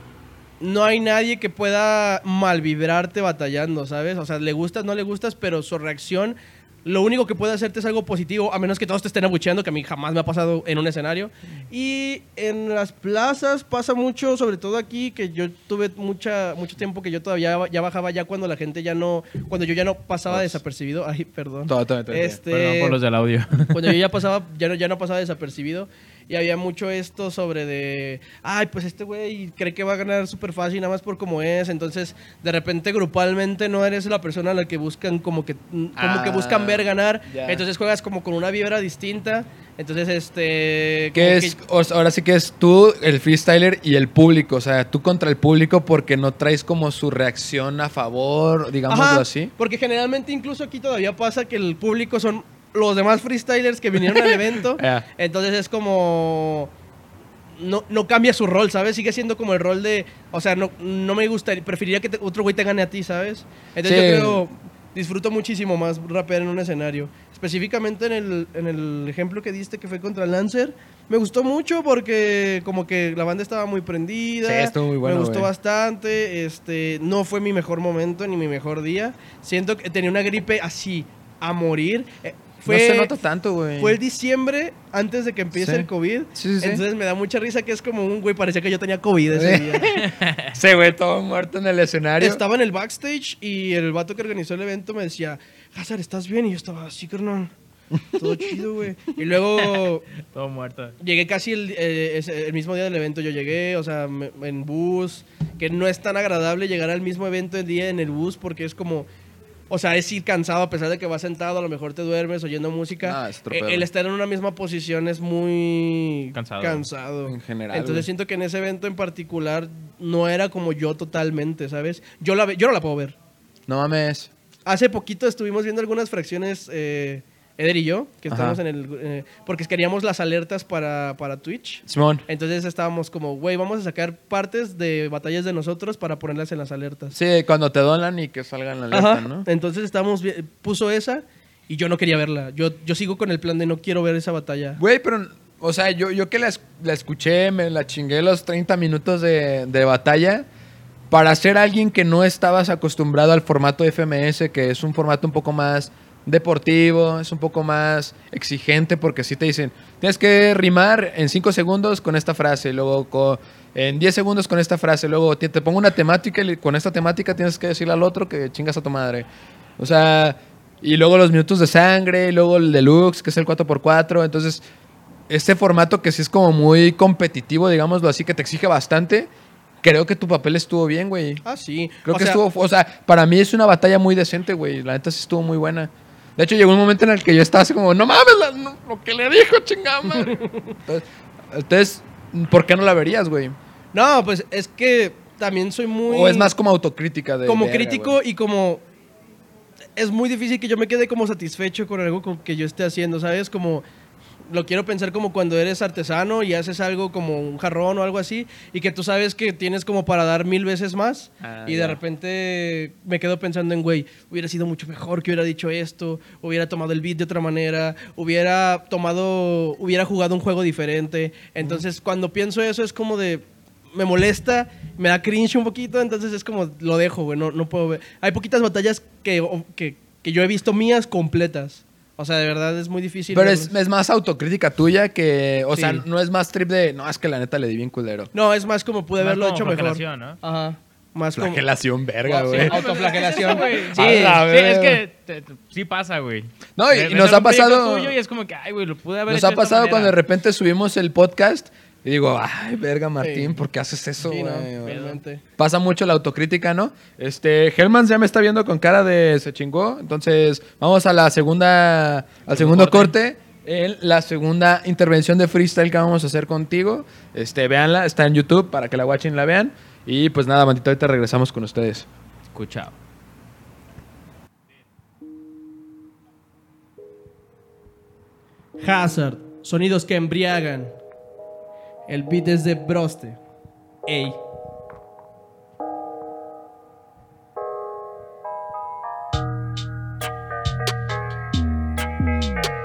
no hay nadie que pueda malvibrarte batallando, ¿sabes? O sea, le gustas, no le gustas, pero su reacción, lo único que puede hacerte es algo positivo, a menos que todos te estén abucheando, que a mí jamás me ha pasado en un escenario. Y en las plazas pasa mucho, sobre todo aquí, que yo tuve mucha, mucho tiempo que yo todavía ya bajaba ya cuando la gente ya no, cuando yo ya no pasaba desapercibido. Ay, perdón. Todo, todo, todo, todo. Este, Perdón por los del audio. cuando yo ya pasaba, ya no, ya no pasaba desapercibido. Y había mucho esto sobre de, ay, pues este güey cree que va a ganar súper fácil nada más por cómo es. Entonces, de repente, grupalmente no eres la persona a la que buscan como que, como que Ah, buscan ver ganar. ya. Entonces juegas como con una vibra distinta. Entonces, este... Que como es, ahora sí que es tú, el freestyler y el público. O sea, tú contra el público porque no traes como su reacción a favor, digámoslo Ajá, así. Porque generalmente incluso aquí todavía pasa que el público son los demás freestylers que vinieron al evento. (laughs) Ya. Entonces es como... No, no cambia su rol, ¿sabes? Sigue siendo como el rol de... O sea, no, no me gustaría... Preferiría que te- otro güey te gane a ti, ¿sabes? Entonces Sí. yo creo... Disfruto muchísimo más rapear en un escenario. Específicamente en el, en el ejemplo que diste que fue contra Lancer. Me gustó mucho porque como que la banda estaba muy prendida. Sí, estuvo muy bueno, Me gustó güey. bastante. Este, no fue mi mejor momento ni mi mejor día. Siento que tenía una gripe así a morir. Fue, no se nota tanto, güey. fue el diciembre antes de que empiece Sí. el COVID. Sí, sí, sí. Entonces me da mucha risa que es como un güey, parecía que yo tenía COVID ese día. (laughs) Sí, güey, todo muerto en el escenario. Estaba en el backstage y el vato que organizó el evento me decía, Hazard, ¿estás bien? Y yo estaba así, carnal. Todo (laughs) chido, güey. Y luego (laughs) Todo muerto. llegué casi el, eh, ese- el mismo día del evento. Yo llegué, o sea, me- en bus, que no es tan agradable llegar al mismo evento el día en el bus porque es como... O sea, es ir cansado a pesar de que vas sentado, a lo mejor te duermes oyendo música. Ah, es Eh, pedo. el estar en una misma posición es muy Cansado. cansado. En general, Entonces güey. siento que en ese evento en particular no era como yo totalmente, ¿sabes? Yo, la ve- yo no la puedo ver. No mames. Hace poquito estuvimos viendo algunas fracciones, eh, Eder y yo, que estábamos en el... eh, porque queríamos las alertas para, para Twitch. Simón. Entonces estábamos como, güey, vamos a sacar partes de batallas de nosotros para ponerlas en las alertas. Sí, cuando te donan y que salgan la alerta, Ajá. ¿no? Entonces estábamos, puso esa y yo no quería verla. Yo, yo sigo con el plan de no quiero ver esa batalla. Güey, pero, o sea, yo, yo que la, la escuché, me la chingué los 30 minutos de, de batalla. Para ser alguien que no estabas acostumbrado al formato FMS, que es un formato un poco más deportivo, es un poco más exigente, porque si te dicen, tienes que rimar en 5 segundos con esta frase, luego co- en 10 segundos con esta frase, luego te, te pongo una temática y con esta temática tienes que decirle al otro que chingas a tu madre. O sea, y luego los minutos de sangre, y luego el deluxe, que es el 4x4, entonces este formato que sí es como muy competitivo, digámoslo así, que te exige bastante, creo que tu papel estuvo bien, güey. Ah, sí. Creo O que sea, estuvo, o sea, para mí es una batalla muy decente, güey. La neta sí estuvo muy buena. De hecho, llegó un momento en el que yo estaba así como, no mames, la- no- lo que le dijo, chingada madre". Entonces, entonces, ¿por qué no la verías, güey? No, pues es que también soy muy... O es más como autocrítica de... como crítico y como es muy difícil que yo me quede como satisfecho con algo con- que yo esté haciendo, ¿sabes? Como lo quiero pensar como cuando eres artesano y haces algo como un jarrón o algo así y que tú sabes que tienes como para dar mil veces más Ah, y de repente me quedo pensando en, güey, hubiera sido mucho mejor que hubiera dicho esto, hubiera tomado el beat de otra manera, hubiera tomado, hubiera jugado un juego diferente. Entonces cuando pienso eso es como de, me molesta, me da cringe un poquito, entonces es como, lo dejo, güey, no, no puedo ver. Hay poquitas batallas que, que, que yo he visto mías completas. O sea, de verdad es muy difícil. Pero es, más autocrítica tuya que... O Sí. sea, no es más trip de... No, es que la neta le di bien culero. No, es más como pude Más haberlo como hecho mejor. flagelación, ¿no? Ajá. Más como... Flagelación, verga, Sí, güey. autoflagelación. güey. Sí. A la Sí, verga. es que te- te- sí pasa, güey. No, y nos ha pasado- tuyo y es como que, ay, güey, lo pude haber Nos hecho ha de esta pasado cuando de repente subimos el podcast y digo, ay, verga, Martín, Sí. ¿por qué haces eso, Sí, no. Pasa mucho la autocrítica, ¿no? Este, Hellman ya me está viendo con cara de se chingó. Entonces, vamos a la segunda, al segundo corte. En la segunda intervención de freestyle que vamos a hacer contigo. Este, véanla, está en YouTube para que la watchen y la vean. Y pues nada, mantito, ahorita regresamos con ustedes. Escuchado. Hazard, sonidos que embriagan. El beat es de Broste. Ey.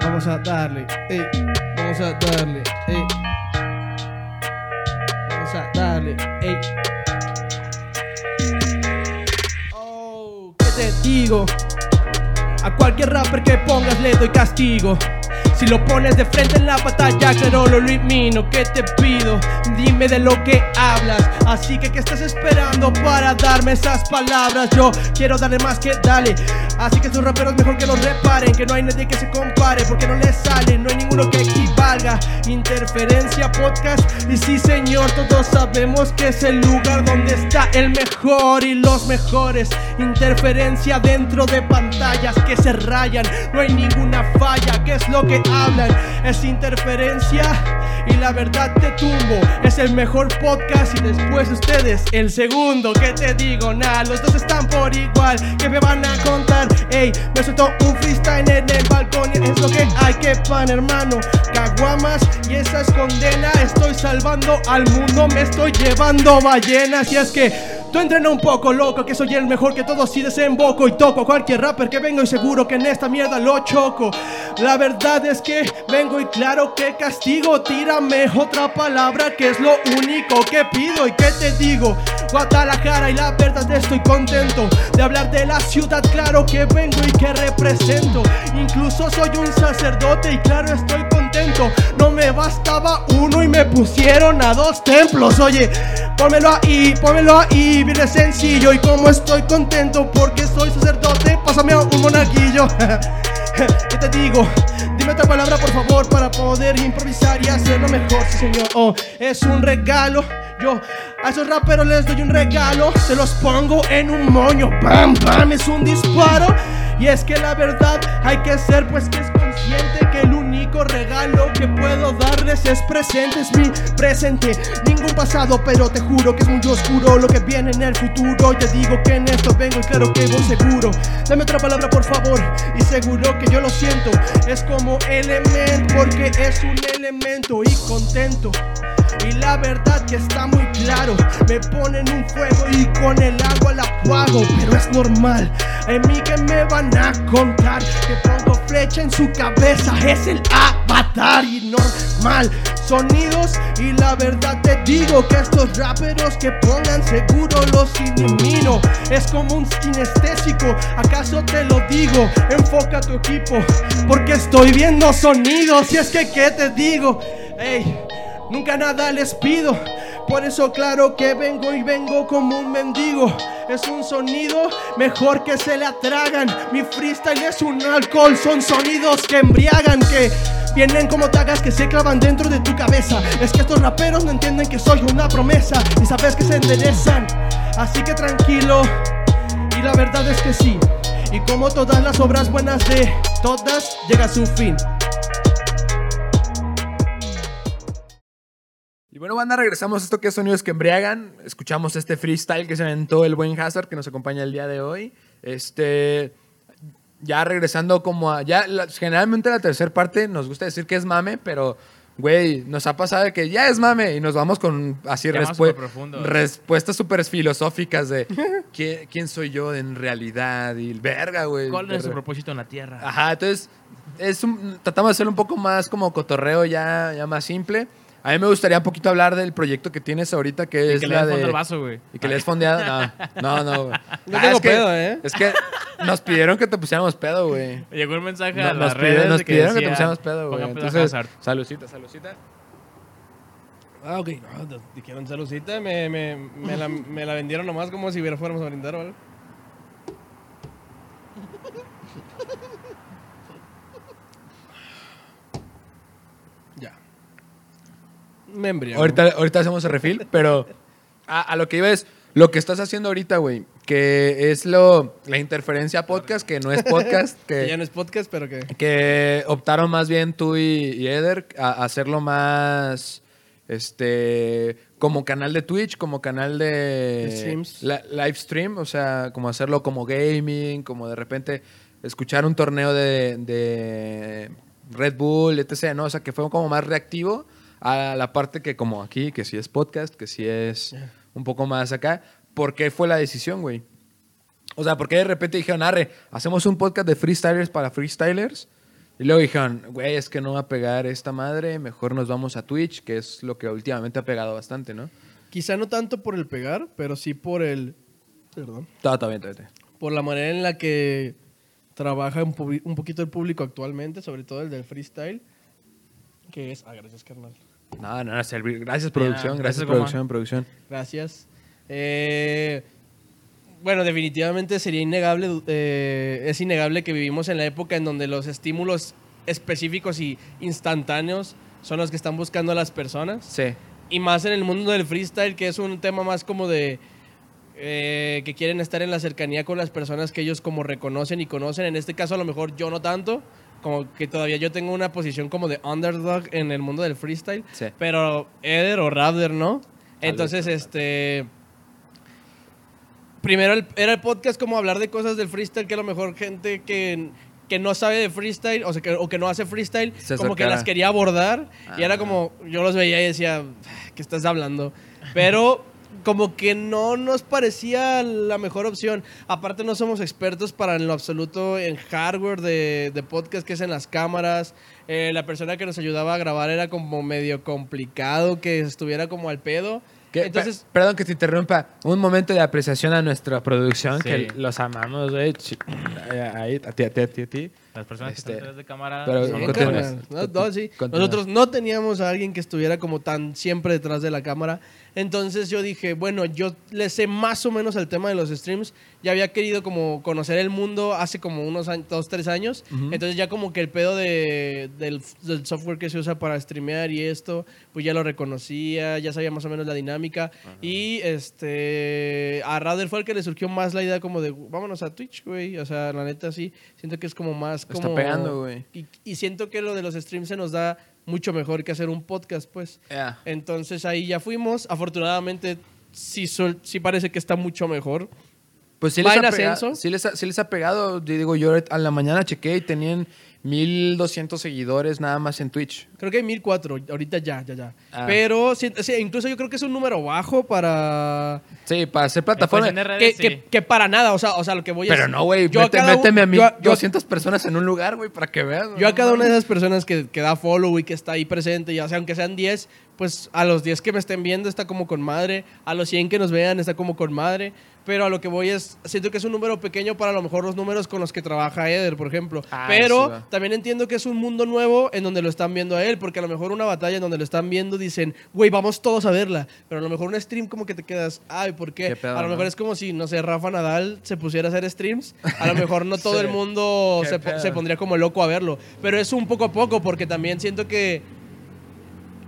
Vamos a darle, ey. Vamos a darle, ey. Vamos a darle, ey. Oh, ¿qué te digo? A cualquier rapper que pongas le doy castigo. Si lo pones de frente en la batalla, claro lo elimino. ¿Qué te pido? Dime de lo que hablas. Así que, ¿qué estás esperando para darme esas palabras? Yo quiero darle más que dale. Así que sus raperos mejor que los reparen. Que no hay nadie que se compare, porque no les sale. No hay ninguno que equivalga. Interferencia podcast. Y sí, señor, todos sabemos que es el lugar donde está el mejor y los mejores. Interferencia dentro de pantallas que se rayan. No hay ninguna falla. ¿Qué es lo que hablan? Es interferencia. Y la verdad te tumbo. Es el mejor podcast. Y después ustedes, el segundo. ¿Qué te digo? Nah, los dos están por igual. ¿Qué me van a contar? Ey, me suelto un freestyle en el balcón. Y es lo que hay que pan, hermano. Caguamas y esa es condena. Estoy salvando al mundo. Me estoy llevando ballenas. Y es que. Tú entrena un poco, loco, que soy el mejor que todos y desemboco y toco cualquier rapper que vengo y seguro que en esta mierda lo choco. La verdad es que vengo y claro que castigo, tírame otra palabra que es lo único que pido y que te digo. Guadalajara y la verdad estoy contento de hablar de la ciudad, claro que vengo y que represento. Incluso soy un sacerdote y claro estoy contento. No me bastaba uno y me pusieron a dos templos. Oye, pónmelo ahí, pónmelo ahí, bien sencillo. Y como estoy contento porque soy sacerdote, pásame a un monaguillo. (laughs) ¿Qué te digo? Dime otra palabra por favor para poder improvisar y hacerlo mejor, sí señor. Oh, es un regalo. Yo a esos raperos les doy un regalo, se los pongo en un moño. Bam, bam, es un disparo. Y es que la verdad hay que ser pues que es consciente único regalo que puedo darles es presente, es mi presente. Ningún pasado, pero te juro que es muy oscuro lo que viene en el futuro. Te digo que en esto vengo y claro que voy seguro. Dame otra palabra por favor y seguro que yo lo siento. Es como elemento porque es un elemento y contento. Y la verdad que está muy claro Me ponen un fuego y con el agua la apago Pero es normal En mí que me van a contar Que pongo flecha en su cabeza Es el avatar y normal Sonidos y la verdad te digo Que estos raperos que pongan seguro los elimino Es como un kinestésico ¿Acaso te lo digo? Enfoca tu equipo Porque estoy viendo sonidos Y es que ¿qué te digo? Ey Nunca nada les pido. Por eso claro que vengo y vengo como un mendigo. Es un sonido mejor que se le atragan. Mi freestyle es un alcohol, son sonidos que embriagan, que vienen como tagas que se clavan dentro de tu cabeza. Es que estos raperos no entienden que soy una promesa y sabes que se enderezan. Así que tranquilo. Y la verdad es que sí. Y como todas las obras buenas de todas, llega a su fin. Bueno, banda, regresamos a esto que es Sonidos que Embriagan. Escuchamos este freestyle que se aventó el buen Hazard que nos acompaña el día de hoy. Este. Ya regresando como a. Ya, la- generalmente la tercera parte nos gusta decir que es mame, pero. Güey, nos ha pasado que ya es mame y nos vamos con así Temas respue- superprofundos. respuestas súper filosóficas de (laughs) ¿quién, quién soy yo en realidad y verga, güey. ¿Cuál es su propósito en la tierra? Ajá, entonces es un- tratamos de hacerlo un poco más como cotorreo ya, ya más simple. A mí me gustaría un poquito hablar del proyecto que tienes ahorita, que Y es que le la des fondo de... al vaso, güey. Y que le des fondeado. No, no, no. güey. (laughs) No Ah, tengo es que- pedo, ¿eh? Es que nos pidieron que te pusiéramos pedo, güey. Llegó un mensaje No- a nos las pidieron, redes nos pidieron que, te pusiéramos pedo, güey. "Pongan pedo a Entonces, Hazard". saludcita, saludcita. Ah, ok. No, te- dijeron saludcita, me, me, me, la, me la vendieron nomás como si hubiera fuéramos a brindar o (laughs) algo. Ya. Me embriago. Ahorita, ahorita hacemos el refill, pero a, a lo que iba es lo que estás haciendo ahorita, güey, que es lo la interferencia podcast, que no es podcast, (laughs) Que que, ya no es podcast, pero que... que optaron más bien tú y, y Eder a, a hacerlo más este como canal de Twitch, como canal de la- live stream, o sea, como hacerlo como gaming, como de repente escuchar un torneo de, de Red Bull, etc., ¿no? O sea, que fue como más reactivo a la parte que como aquí, que sí es podcast, que sí es un poco más acá. ¿Por qué fue la decisión, güey? O sea, porque de repente dijeron, arre, hacemos un podcast de freestylers para freestylers. Y luego dijeron, güey, es que no va a pegar esta madre, mejor nos vamos a Twitch, que es lo que últimamente ha pegado bastante, ¿no? Quizá no tanto por el pegar, pero sí por el... Perdón. Todo bien, bien. Por la manera en la que trabaja un, un poquito el público actualmente, sobre todo el del freestyle, que es... Ah, gracias, carnal. No, no, no, servir. Gracias, producción. gracias, producción, producción. Gracias. Eh, bueno, definitivamente sería innegable, eh, es innegable que vivimos en la época en donde los estímulos específicos y instantáneos son los que están buscando las personas. Sí. Y más en el mundo del freestyle, que es un tema más como de... eh, que quieren estar en la cercanía con las personas que ellos como reconocen y conocen. En este caso a lo mejor yo no tanto, como que todavía yo tengo una posición como de underdog en el mundo del freestyle. Sí. Pero Eder o Raptor, ¿no? Entonces, este... Primero el- era el podcast como hablar de cosas del freestyle que a lo mejor gente que, que no sabe de freestyle o, sea, que, o que no hace freestyle, Se como que las quería abordar. Y era Ah. como, yo los veía y decía, ¿qué estás hablando? Pero como que no nos parecía la mejor opción. Aparte no somos expertos para en lo absoluto en hardware de, de podcast, que es en las cámaras. Eh, la persona que nos ayudaba a grabar era como medio complicado, que estuviera como al pedo. ¿Qué? Entonces, Pe- perdón que te interrumpa. Un momento de apreciación a nuestra producción, Sí. que los amamos, güey. Chi- Ahí, a ti, a ti, a ti, a ti. Las personas Este, que están detrás de cámara pero carnal. No, no, sí. Nosotros no teníamos a alguien que estuviera como tan siempre detrás de la cámara. Entonces yo dije, bueno, yo le sé más o menos el tema de los streams. Ya había querido como conocer el mundo hace como unos años, dos, tres años. Entonces ya como que el pedo de, del, del software que se usa para streamear y esto, pues ya lo reconocía, ya sabía más o menos la dinámica. Y este a Rader fue el que le surgió más la idea como de, vámonos a Twitch, güey. O sea, la neta sí, siento que es como más Está como... pegando, güey. Y, y siento que lo de los streams se nos da mucho mejor que hacer un podcast, pues. Entonces ahí ya fuimos. Afortunadamente, sí, sol- sí parece que está mucho mejor. Pues sí les, ha pega- ascenso. sí, les ha, sí les ha pegado. Yo digo, yo a la mañana chequé y tenían 1200 seguidores nada más en Twitch. Creo que hay 1004, ahorita ya, ya, ya. Ah. Pero sí, sí, incluso yo creo que es un número bajo para... Sí, para hacer plataforma. Redes, Que, sí. que- que para nada, o sea, o sea, lo que voy Pero es... no, güey. yo a mete- cada un- Méteme a mí yo a- yo a- 200 personas en un lugar, güey, para que veas. Yo a no cada una de esas personas que, que da follow y que está ahí presente, ya sea aunque sean 10, pues a los 10 que me estén viendo está como con madre, a los 100 que nos vean está como con madre, pero a lo que voy es, siento que es un número pequeño para a lo mejor los números con los que trabaja Eder, por ejemplo, Ah, pero sí, también entiendo que es un mundo nuevo en donde lo están viendo a él, porque a lo mejor una batalla en donde lo están viendo dicen, güey, vamos todos a verla, pero a lo mejor un stream como que te quedas, ay, ¿por qué? Qué pedo, a lo ¿no? mejor es como si, no sé, Rafa Nadal se pusiera a hacer streams, a lo (laughs) mejor no todo Sí. el mundo se, po- se pondría como loco a verlo. Pero es un poco a poco, porque también siento que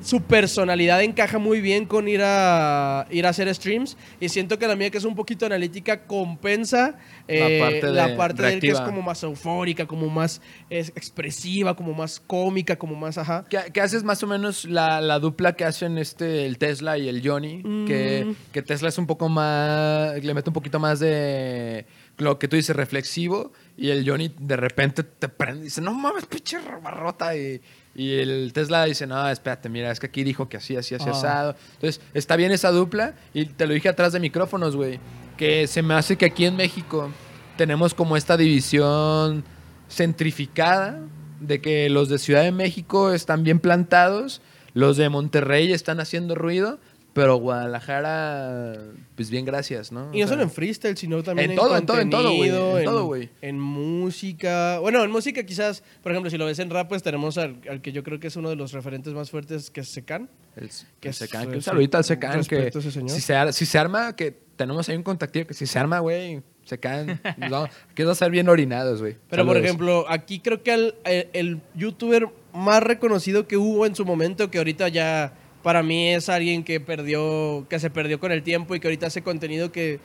su personalidad encaja muy bien con ir a, ir a hacer streams. Y siento que la mía, que es un poquito analítica, compensa eh, parte la parte de él que es como más eufórica, como más es, expresiva, como más cómica, como más ajá. ¿Qué, qué haces más o menos la, la dupla que hacen este el Tesla y el Johnny? Que, Mm. que Tesla es un poco más. Le mete un poquito más de. Lo que tú dices, reflexivo. Y el Johnny de repente te prende y dice: No mames, pinche barrota. Y, y el Tesla dice: No, espérate, mira, es que aquí dijo que así, así, así, Ah. asado. Entonces, está bien esa dupla. Y te lo dije atrás de micrófonos, güey. Que se me hace que aquí en México tenemos como esta división centrificada de que los de Ciudad de México están bien plantados, los de Monterrey están haciendo ruido, pero Guadalajara, pues bien gracias, ¿no? Y no sea, solo en freestyle, sino también en en, todo, en todo, en todo, güey, en todo, güey. En música. Bueno, en música quizás, por ejemplo, si lo ves en rap, pues tenemos al, al que yo creo que es uno de los referentes más fuertes, que es Secan. el, que es- Secan, que un saludito al Secan, que respeto a ese señor. si se, si se arma, que tenemos ahí un contactillo, que si se arma, güey, Secan, no, que va a ser bien orinados, güey. Pero por ejemplo, aquí creo que el, el- el youtuber más reconocido que hubo en su momento, que ahorita ya para mí es alguien que perdió, que se perdió con el tiempo y que ahorita hace contenido que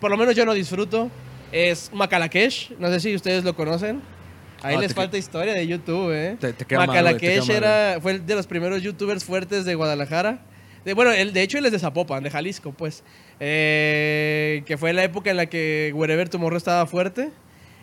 por lo menos yo no disfruto, es Macalakesh. No sé si ustedes lo conocen. Ahí Ah, les falta historia de YouTube, ¿eh? Te- te queda mal, güey, te Macalakesh queda mal, era, fue de los primeros youtubers fuertes de Guadalajara. De, bueno, él, de hecho él es de Zapopan, de Jalisco, pues. Eh, que fue la época en la que Wherever Tomorrow estaba fuerte.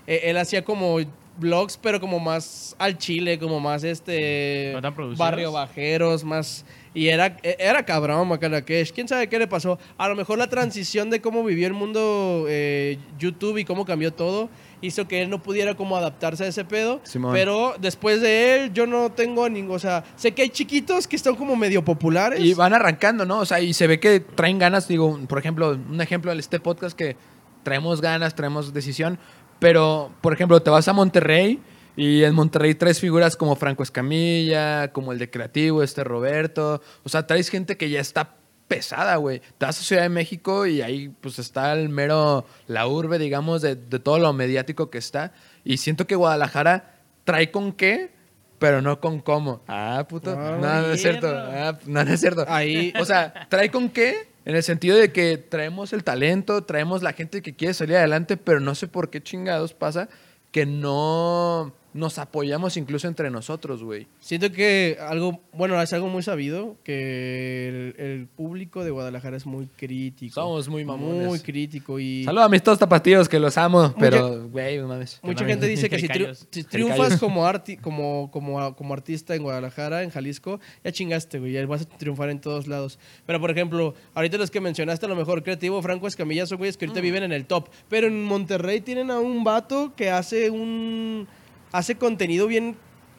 Eh, él hacía como vlogs, pero como más al chile, como más este... ¿No barrio bajeros, más... Y era, e- era cabrón Macalakesh. ¿Quién sabe qué le pasó? A lo mejor la transición de cómo vivió el mundo eh, YouTube y cómo cambió todo hizo que él no pudiera como adaptarse a ese pedo. Simón. Pero después de él yo no tengo ningún... O sea, sé que hay chiquitos que están como medio populares. Y van arrancando, ¿no? O sea, y se ve que traen ganas, digo, por ejemplo, un ejemplo de este podcast que traemos ganas, traemos decisión, Pero, por ejemplo, te vas a Monterrey y en Monterrey traes figuras como Franco Escamilla, como el de Creativo, este Roberto. O sea, traes gente que ya está pesada, güey. Te vas a Ciudad de México y ahí pues está el mero, la urbe, digamos, de, de todo lo mediático que está. Y siento que Guadalajara trae con qué, pero no con cómo. Ah, puto. Ah, no, no es cierto. Ah, no, no es cierto. Ahí- O sea, trae con qué, en el sentido de que traemos el talento, traemos la gente que quiere salir adelante, pero no sé por qué chingados pasa que no nos apoyamos incluso entre nosotros, güey. Siento que algo, bueno, es algo muy sabido, que el, el público de Guadalajara es muy crítico. Somos muy mamones. Muy crítico y Saludos a mis todos tapatíos que los amo, pero, güey, no mames. mucha gente dice que si, si triunfas como, arti como, como, como artista en Guadalajara, en Jalisco, ya chingaste, güey, ya vas a triunfar en todos lados. Pero, por ejemplo, ahorita los que mencionaste, a lo mejor Creativo, Franco Escamilla, son güeyes que ahorita viven en el top. Pero en Monterrey tienen a un vato que hace un... hace contenido bien...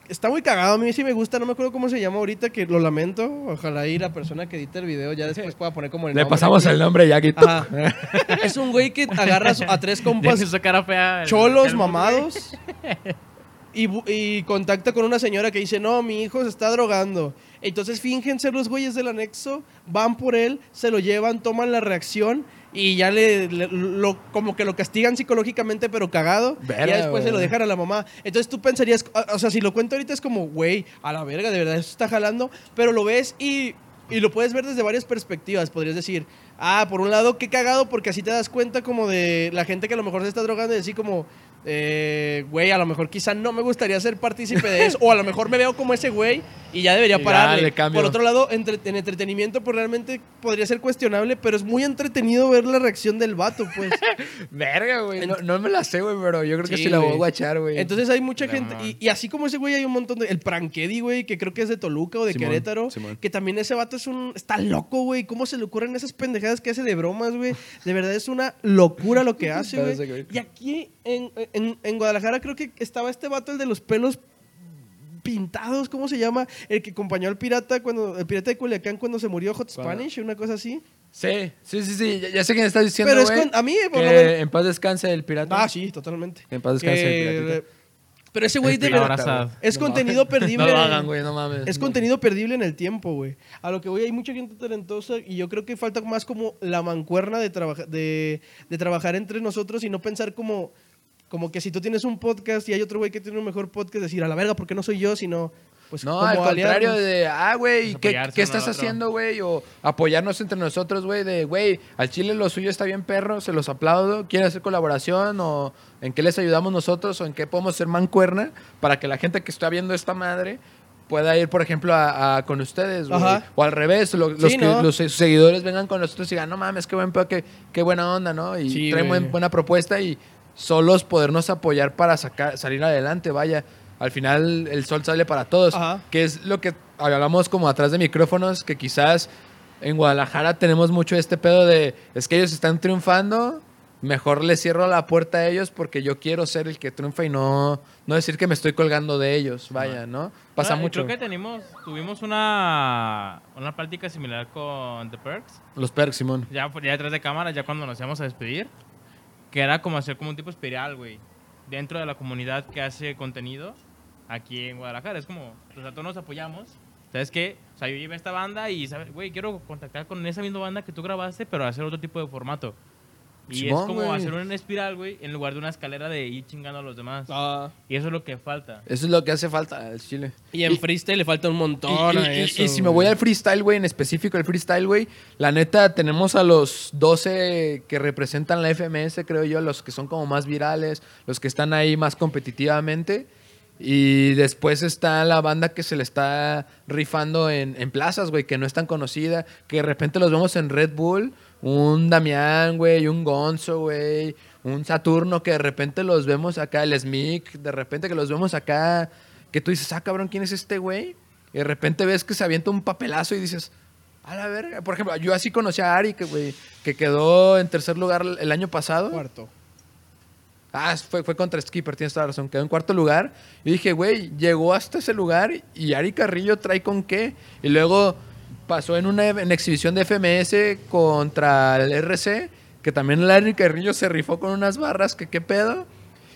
Está muy cagado, a mí sí me gusta, no me acuerdo cómo se llama ahorita, que lo lamento. Ojalá y la persona que edita el video ya después pueda poner como el Le nombre. pasamos el nombre ya aquí. Ajá. (laughs) es un güey que agarra a tres compas Deja cara fea. el- cholos, el- mamados. Y, bu- y contacta con una señora que dice, no, mi hijo se está drogando. Entonces fingen ser los güeyes del anexo, van por él, se lo llevan, toman la reacción y ya le, le- lo, como que lo castigan psicológicamente, pero cagado. Verga, y ya después se lo dejan a la mamá. Entonces tú pensarías, o sea, si lo cuento ahorita es como, güey, a la verga, de verdad, eso está jalando. Pero lo ves y, y lo puedes ver desde varias perspectivas. Podrías decir, ah, por un lado, qué cagado, porque así te das cuenta como de la gente que a lo mejor se está drogando y decir como, eh, güey, a lo mejor quizá no me gustaría ser partícipe de eso, o a lo mejor me veo como ese güey y ya debería Y pararle. Por otro lado, entre- en entretenimiento, pues realmente podría ser cuestionable, pero es muy entretenido ver la reacción del vato, pues. (laughs) Verga, güey. No, no me la sé, güey, pero yo creo que Sí, la voy a guachar, güey. Entonces hay mucha gente, y, y así como ese güey hay un montón de... El Prankedi, güey, que creo que es de Toluca o de Simón, Querétaro, Simón. que también ese vato es un... Está loco, güey. ¿Cómo se le ocurren esas pendejadas que hace de bromas, güey? De verdad es una locura lo que (laughs) hace, güey. Y aquí en, en- en Guadalajara creo que estaba este vato, el de los pelos pintados, ¿cómo se llama? El que acompañó al pirata cuando el pirata de Culiacán cuando se murió Hot ¿Cuándo? Spanish, una cosa así. Sí, sí, sí, sí. Ya, ya sé quién estás diciendo, Pero es con- a mí, por que lo menos- en paz descanse el pirata. Ah, sí, totalmente. En paz descanse Que- el piratita. Pero ese güey de pirata, verdad es No contenido mames. perdible. No lo hagan, güey, no mames. Es No. contenido perdible en el tiempo, güey. A lo que voy, hay mucha gente talentosa y yo creo que falta más como la mancuerna de, trabaja- de, de trabajar entre nosotros y no pensar como, como que si tú tienes un podcast y hay otro güey que tiene un mejor podcast, decir a la verga, ¿por qué no soy yo? Sino, pues, No, como al contrario aliarnos. de, ah, güey, ¿qué, qué estás haciendo, güey? O apoyarnos entre nosotros, güey, de, güey, al chile lo suyo está bien perro, se los aplaudo, quieren hacer colaboración o en qué les ayudamos nosotros o en qué podemos ser mancuerna para que la gente que está viendo esta madre pueda ir, por ejemplo, a, a- con ustedes, güey. O al revés, lo- los, Sí, que, ¿no? los se- seguidores vengan con nosotros y digan, no mames, qué buen qué, qué buena onda, ¿no? Y Sí, traen buen- buena propuesta y solos podernos apoyar para sacar, salir adelante, vaya. Al final el sol sale para todos, Ajá. que es lo que hablamos como atrás de micrófonos, que quizás en Guadalajara tenemos mucho este pedo de, es que ellos están triunfando, mejor les cierro la puerta a ellos porque yo quiero ser el que triunfa y no, no decir que me estoy colgando de ellos, vaya, ¿no? Pasa Ah, mucho. Creo que tenemos, tuvimos una, una práctica similar con The Perks. Los perks, Simón. Ya, ya detrás de cámara, ya cuando nos íbamos a despedir. Que era como hacer como un tipo espiral, güey. Dentro de la comunidad que hace contenido aquí en Guadalajara. Es como, o sea, todos nos apoyamos. ¿Sabes qué? O sea, yo llevé esta banda y. Güey, quiero contactar con esa misma banda que tú grabaste, pero hacer otro tipo de formato. Y Simón, es como güey. hacer una espiral, güey, en lugar de una escalera de ir chingando a los demás. Ah, Y eso es lo que falta. Eso es lo que hace falta al Chile. y en freestyle le falta un montón y- a y- eso, y si me voy al freestyle, güey, en específico el freestyle, güey, la neta tenemos a los 12 que representan la FMS, creo yo, los que son como más virales, los que están ahí más competitivamente. Y después está la banda que se le está rifando en, en plazas, güey, que no es tan conocida, que de repente los vemos en Red Bull, un Damián, güey, un Gonzo, güey, un Saturno, que de repente los vemos acá, el Smic, de repente que los vemos acá, que tú dices, ah, cabrón, ¿quién es este güey? Y de repente ves que se avienta un papelazo y dices, a la verga. Por ejemplo, yo así conocí a Ari, que, güey, que quedó en tercer lugar el año pasado. Cuarto. Ah, fue, fue contra Skipper, tienes toda la razón. Quedó en cuarto lugar. Y dije, güey, llegó hasta ese lugar y Ari Carrillo trae con qué. Y luego pasó en una en exhibición de FMS contra el RC, que también Ari Carrillo se rifó con unas barras, que qué pedo.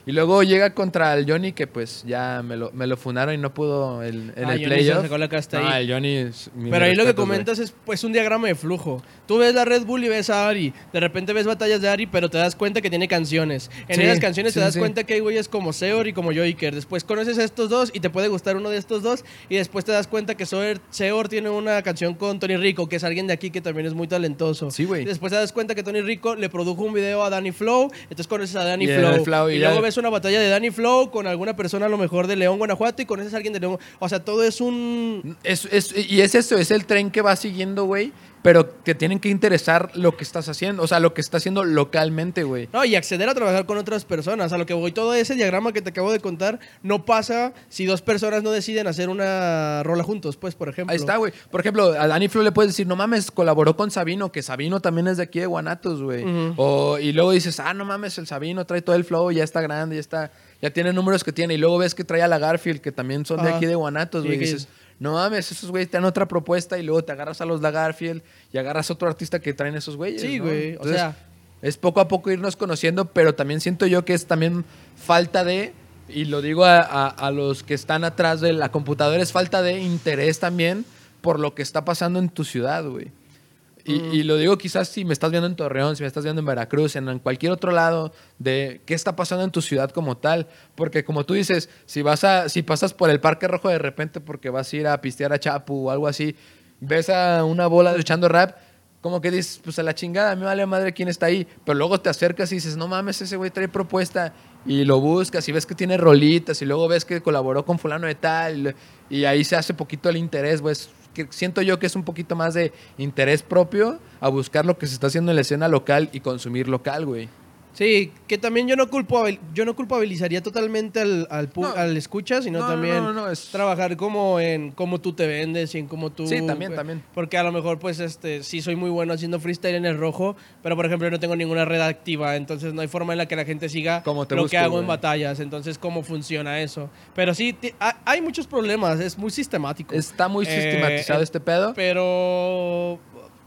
Y luego llega contra el Johnny, que pues ya me lo, me lo funaron y no pudo el- en Ah, el playoff. No, el Johnny Pero ahí lo que comentas es pues un diagrama de flujo. Tú ves la Red Bull y ves a Ari. De repente ves batallas de Ari, pero te das cuenta que tiene canciones. En Sí, esas canciones sí, te das sí. cuenta que hay güeyes como Seor y como Joiker. Después conoces a estos dos y te puede gustar uno de estos dos. Y después te das cuenta que Seor, Seor tiene una canción con Tony Rico, que es alguien de aquí que también es muy talentoso. Sí, güey. Después te das cuenta que Tony Rico le produjo un video a Danny Flow. Entonces conoces a Danny Y a Flow. Y y luego ya- una batalla de Danny Flow con alguna persona a lo mejor de León, Guanajuato. Y conoces a alguien de León. O sea, todo es un. Es, es- y es eso, es el tren que va siguiendo, güey. Pero te tienen que interesar lo que estás haciendo. O sea, lo que está haciendo localmente, güey. No, y acceder a trabajar con otras personas. A lo que voy, todo ese diagrama que te acabo de contar no pasa si dos personas no deciden hacer una rola juntos, pues, por ejemplo. Ahí está, güey. Por ejemplo, a Dani Flo le puedes decir, no mames, colaboró con Sabino, que Sabino también es de aquí de Guanatos, güey. O, y luego dices, ah, no mames, el Sabino trae todo el flow, ya está grande, ya está, ya tiene números que tiene. Y luego ves que trae a la Garfield, que también son de aquí de Guanatos, güey. Y dices, no mames, esos güeyes te dan otra propuesta y luego te agarras a los la Garfield y agarras a otro artista que traen esos güeyes. Sí, ¿no? güey. O sea, es poco a poco irnos conociendo, pero también siento yo que es también falta de, y lo digo a, a- a los que están atrás de la computadora, es falta de interés también por lo que está pasando en tu ciudad, güey. Y, y lo digo quizás si me estás viendo en Torreón, si me estás viendo en Veracruz, en, en cualquier otro lado, de qué está pasando en tu ciudad como tal. Porque como tú dices, si vas a, si pasas por el Parque Rojo de repente porque vas a ir a pistear a Chapu o algo así, ves a una bola echando rap, como que dices, pues a la chingada, a mí me vale madre quién está ahí. Pero luego te acercas y dices, no mames, ese güey trae propuesta. Y lo buscas y ves que tiene rolitas y luego ves que colaboró con fulano de tal. Y ahí se hace poquito el interés, pues. Que siento yo que es un poquito más de interés propio a buscar lo que se está haciendo en la escena local y consumir local, güey. Sí, que también yo no, culpabil- yo no culpabilizaría totalmente al, al, pu- No. al escucha, sino No, no, también no, no, es- trabajar como en cómo tú te vendes y en cómo tú... Sí, también, pues, también. Porque a lo mejor, pues, este, sí soy muy bueno haciendo freestyle en el rojo, pero, por ejemplo, yo no tengo ninguna red activa, entonces no hay forma en la que la gente siga lo busque, que hago en batallas, entonces cómo funciona eso. Pero sí, hay muchos problemas, es muy sistemático. Está muy Eh, sistematizado eh, este pedo. Pero...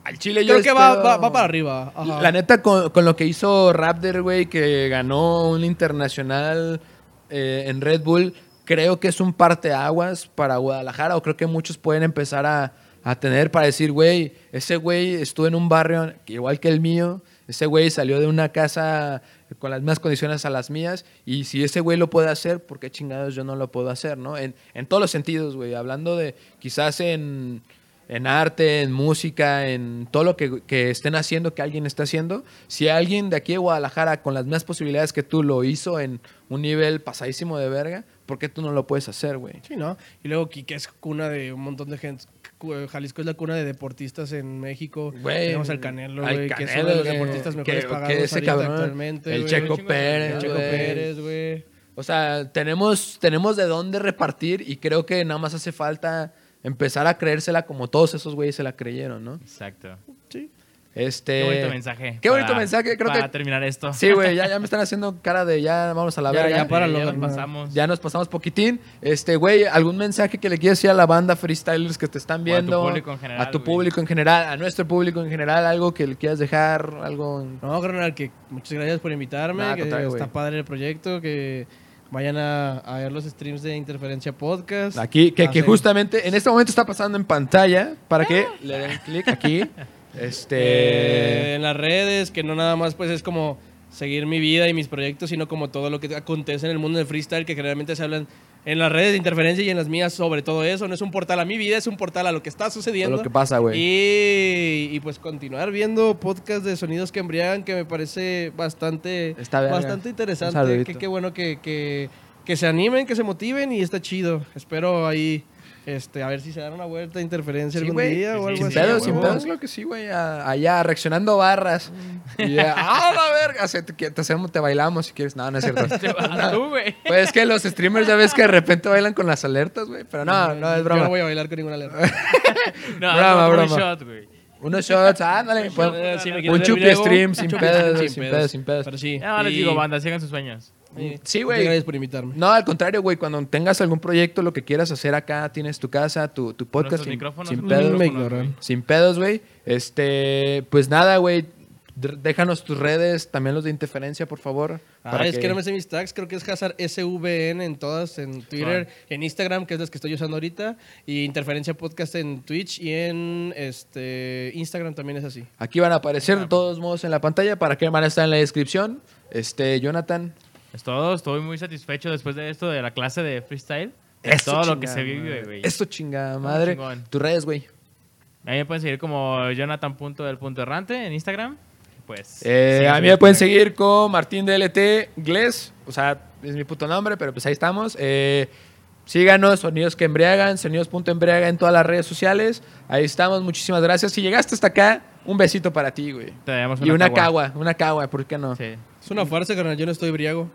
Al Chile yo Creo que va, espero- va, va para arriba. ajá. La neta, con, con lo que hizo Raptor, güey, que ganó un internacional eh, en Red Bull, creo que es un parteaguas para Guadalajara, o creo que muchos pueden empezar a, a tener para decir, güey, ese güey estuvo en un barrio igual que el mío, ese güey salió de una casa con las mismas condiciones a las mías, y si ese güey lo puede hacer, ¿por qué chingados yo no lo puedo hacer, no? En, en todos los sentidos, güey, hablando de quizás en en arte, en música, en todo lo que, que estén haciendo, que alguien está haciendo. Si alguien de aquí de Guadalajara, con las mismas posibilidades que tú, lo hizo en un nivel pasadísimo de verga, ¿por qué tú no lo puedes hacer, güey? Sí, ¿no? Y luego Quique es cuna de un montón de gente. Jalisco es la cuna de deportistas en México. Güey, Tenemos al Canelo, al güey, que es uno Canelo, de los deportistas mejores que pagados ese ahorita cabrón, actualmente. el. Checo Pérez, El Checo. Pérez, güey. O sea, tenemos, tenemos de dónde repartir y creo que nada más hace falta empezar a creérsela como todos esos güeyes se la creyeron, ¿no? Exacto. Sí. Este... Qué bonito mensaje. Qué bonito para- mensaje, creo para que... terminar esto. Sí, güey, ya, ya me están haciendo cara de ya vamos a la Ya, verga. ya, páralo, Ya nos pasamos. Ya nos pasamos poquitín. Este, güey, ¿algún mensaje que le quieras decir a la banda freestylers que te están a tu viendo? público en general, A tu público en general, a nuestro público en general, algo que le quieras dejar, algo... No, carnal, que muchas gracias por invitarme. Nada, que contrario, está padre el proyecto. Que vayan a, a ver los streams de Interferencia Podcast. Aquí, que, justamente en este momento está pasando en pantalla para que le den clic aquí. (laughs) Eh, Este... en las redes, que no nada más pues es como seguir mi vida y mis proyectos, sino como todo lo que acontece en el mundo del freestyle, que generalmente se hablan en las redes de interferencia y en las mías sobre todo eso. No es un portal a mi vida, es un portal a lo que está sucediendo. Lo que pasa, güey. Y, y, pues continuar viendo podcast de sonidos que embriagan, que me parece bastante, Está verga. bastante interesante. saludito. Que, qué bueno que, que, que se animen, que se motiven y está chido. Espero ahí, este, a ver si se dan una vuelta de interferencia Sí, algún güey. día Sí, o algo Sin así. pedos, a sin pedos, lo que sí, güey. Allá, reaccionando barras. Y ya, ¡ah, la verga! Se- te, te hacemos, te bailamos si quieres. No, no es cierto. (laughs) Te vas tú, güey. Pues es que los streamers ya ves que de repente bailan con las alertas, güey. Pero no, no, es Yo broma. no voy a bailar con ninguna alerta. (laughs) No, Broma, no, un broma. shot, güey. Unos shots, ándale. pues, Eh, un ver chupi stream sin pedos, sin pedos, sin pedos. Pero sí. Ya les y- digo, banda, sigan sus sueños. Sí, muchas güey. Gracias por invitarme. No, al contrario, güey. Cuando tengas algún proyecto, lo que quieras hacer acá, tienes tu casa, tu, tu podcast sin, micrófonos, sin nuestros pedos. Me ignoran. Sin pedos, güey. Este, pues nada, güey. Déjanos tus redes, también los de interferencia, por favor. Ah, para es que... no me sé mis tags, creo que es Hazard SVN en todas, en Twitter, en Instagram, que es las que estoy usando ahorita, y Interferencia Podcast en Twitch y en este Instagram también es así. Aquí van a aparecer de todos modos en la pantalla, para que van a estar en la descripción. Este, Jonathan. Es todo, estoy muy satisfecho después de esto de la clase de freestyle. Eso, todo lo que se vive, güey. Esto chingada madre. Tus redes, güey. A mí me pueden seguir como jonathan.del.errante en Instagram. Pues. Eh, sí, a mí me pueden seguir con Martín DLT Gles, o sea, es mi puto nombre, pero pues ahí estamos. Eh, síganos, Sonidos que Embriagan, Sonidos.embriaga en todas las redes sociales. Ahí estamos, muchísimas gracias. Si llegaste hasta acá, un besito para ti, güey. Te damos Y una cagua, una cagua, ¿por qué no? Sí. Es una farsa, carnal, yo no estoy briago.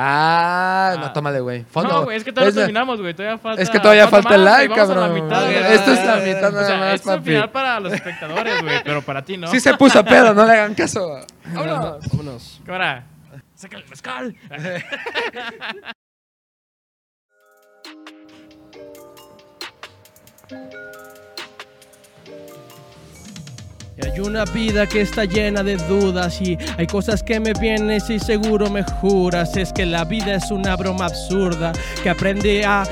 Ah, Ah. no, tómale, güey. Fondo. No, güey, es que todavía Es no la- terminamos, güey. Todavía falta. Es que todavía falta el like, cabrón. mitad, güey. Esto es la mitad O nada sea, más, esto es papi. final para los espectadores, güey, pero para ti no. Sí se puso a pedo, no le hagan caso. Vámonos. Vámonos. Cámara. Sácale el mezcal. (laughs) una vida que está llena de dudas y hay cosas que me vienen y seguro me juras. Es que la vida es una broma absurda que aprendí a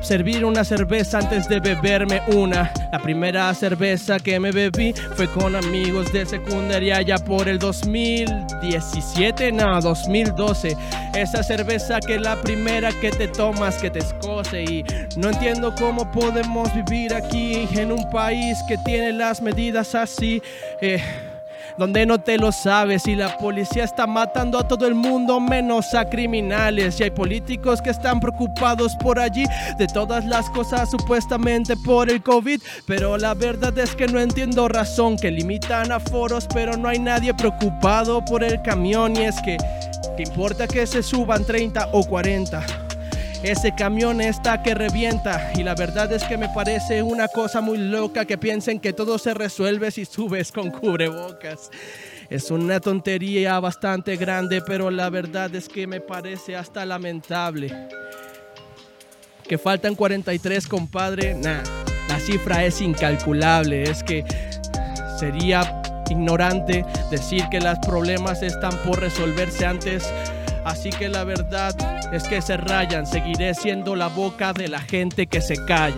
servir una cerveza antes de beberme una. La primera cerveza que me bebí fue con amigos de secundaria ya por el 2017, no, 2012. Esa cerveza que es la primera que te tomas, que te escoce y no entiendo cómo podemos vivir aquí en un país que tiene las medidas así. eh, donde no te lo sabes y la policía está matando a todo el mundo menos a criminales. Y hay políticos que están preocupados por allí de todas las cosas supuestamente por el COVID. Pero la verdad es que no entiendo razón que limitan a foros pero no hay nadie preocupado por el camión. Y es que ¿qué importa que se suban 30 o 40? Ese camión está que revienta y la verdad es que me parece una cosa muy loca que piensen que todo se resuelve si subes con cubrebocas. Es una tontería bastante grande, pero la verdad es que me parece hasta lamentable. Que faltan 43, compadre. Nah, la cifra es incalculable. Es que sería ignorante decir que los problemas están por resolverse antes. Así que la verdad es que se rayan. Seguiré siendo la boca de la gente que se calla.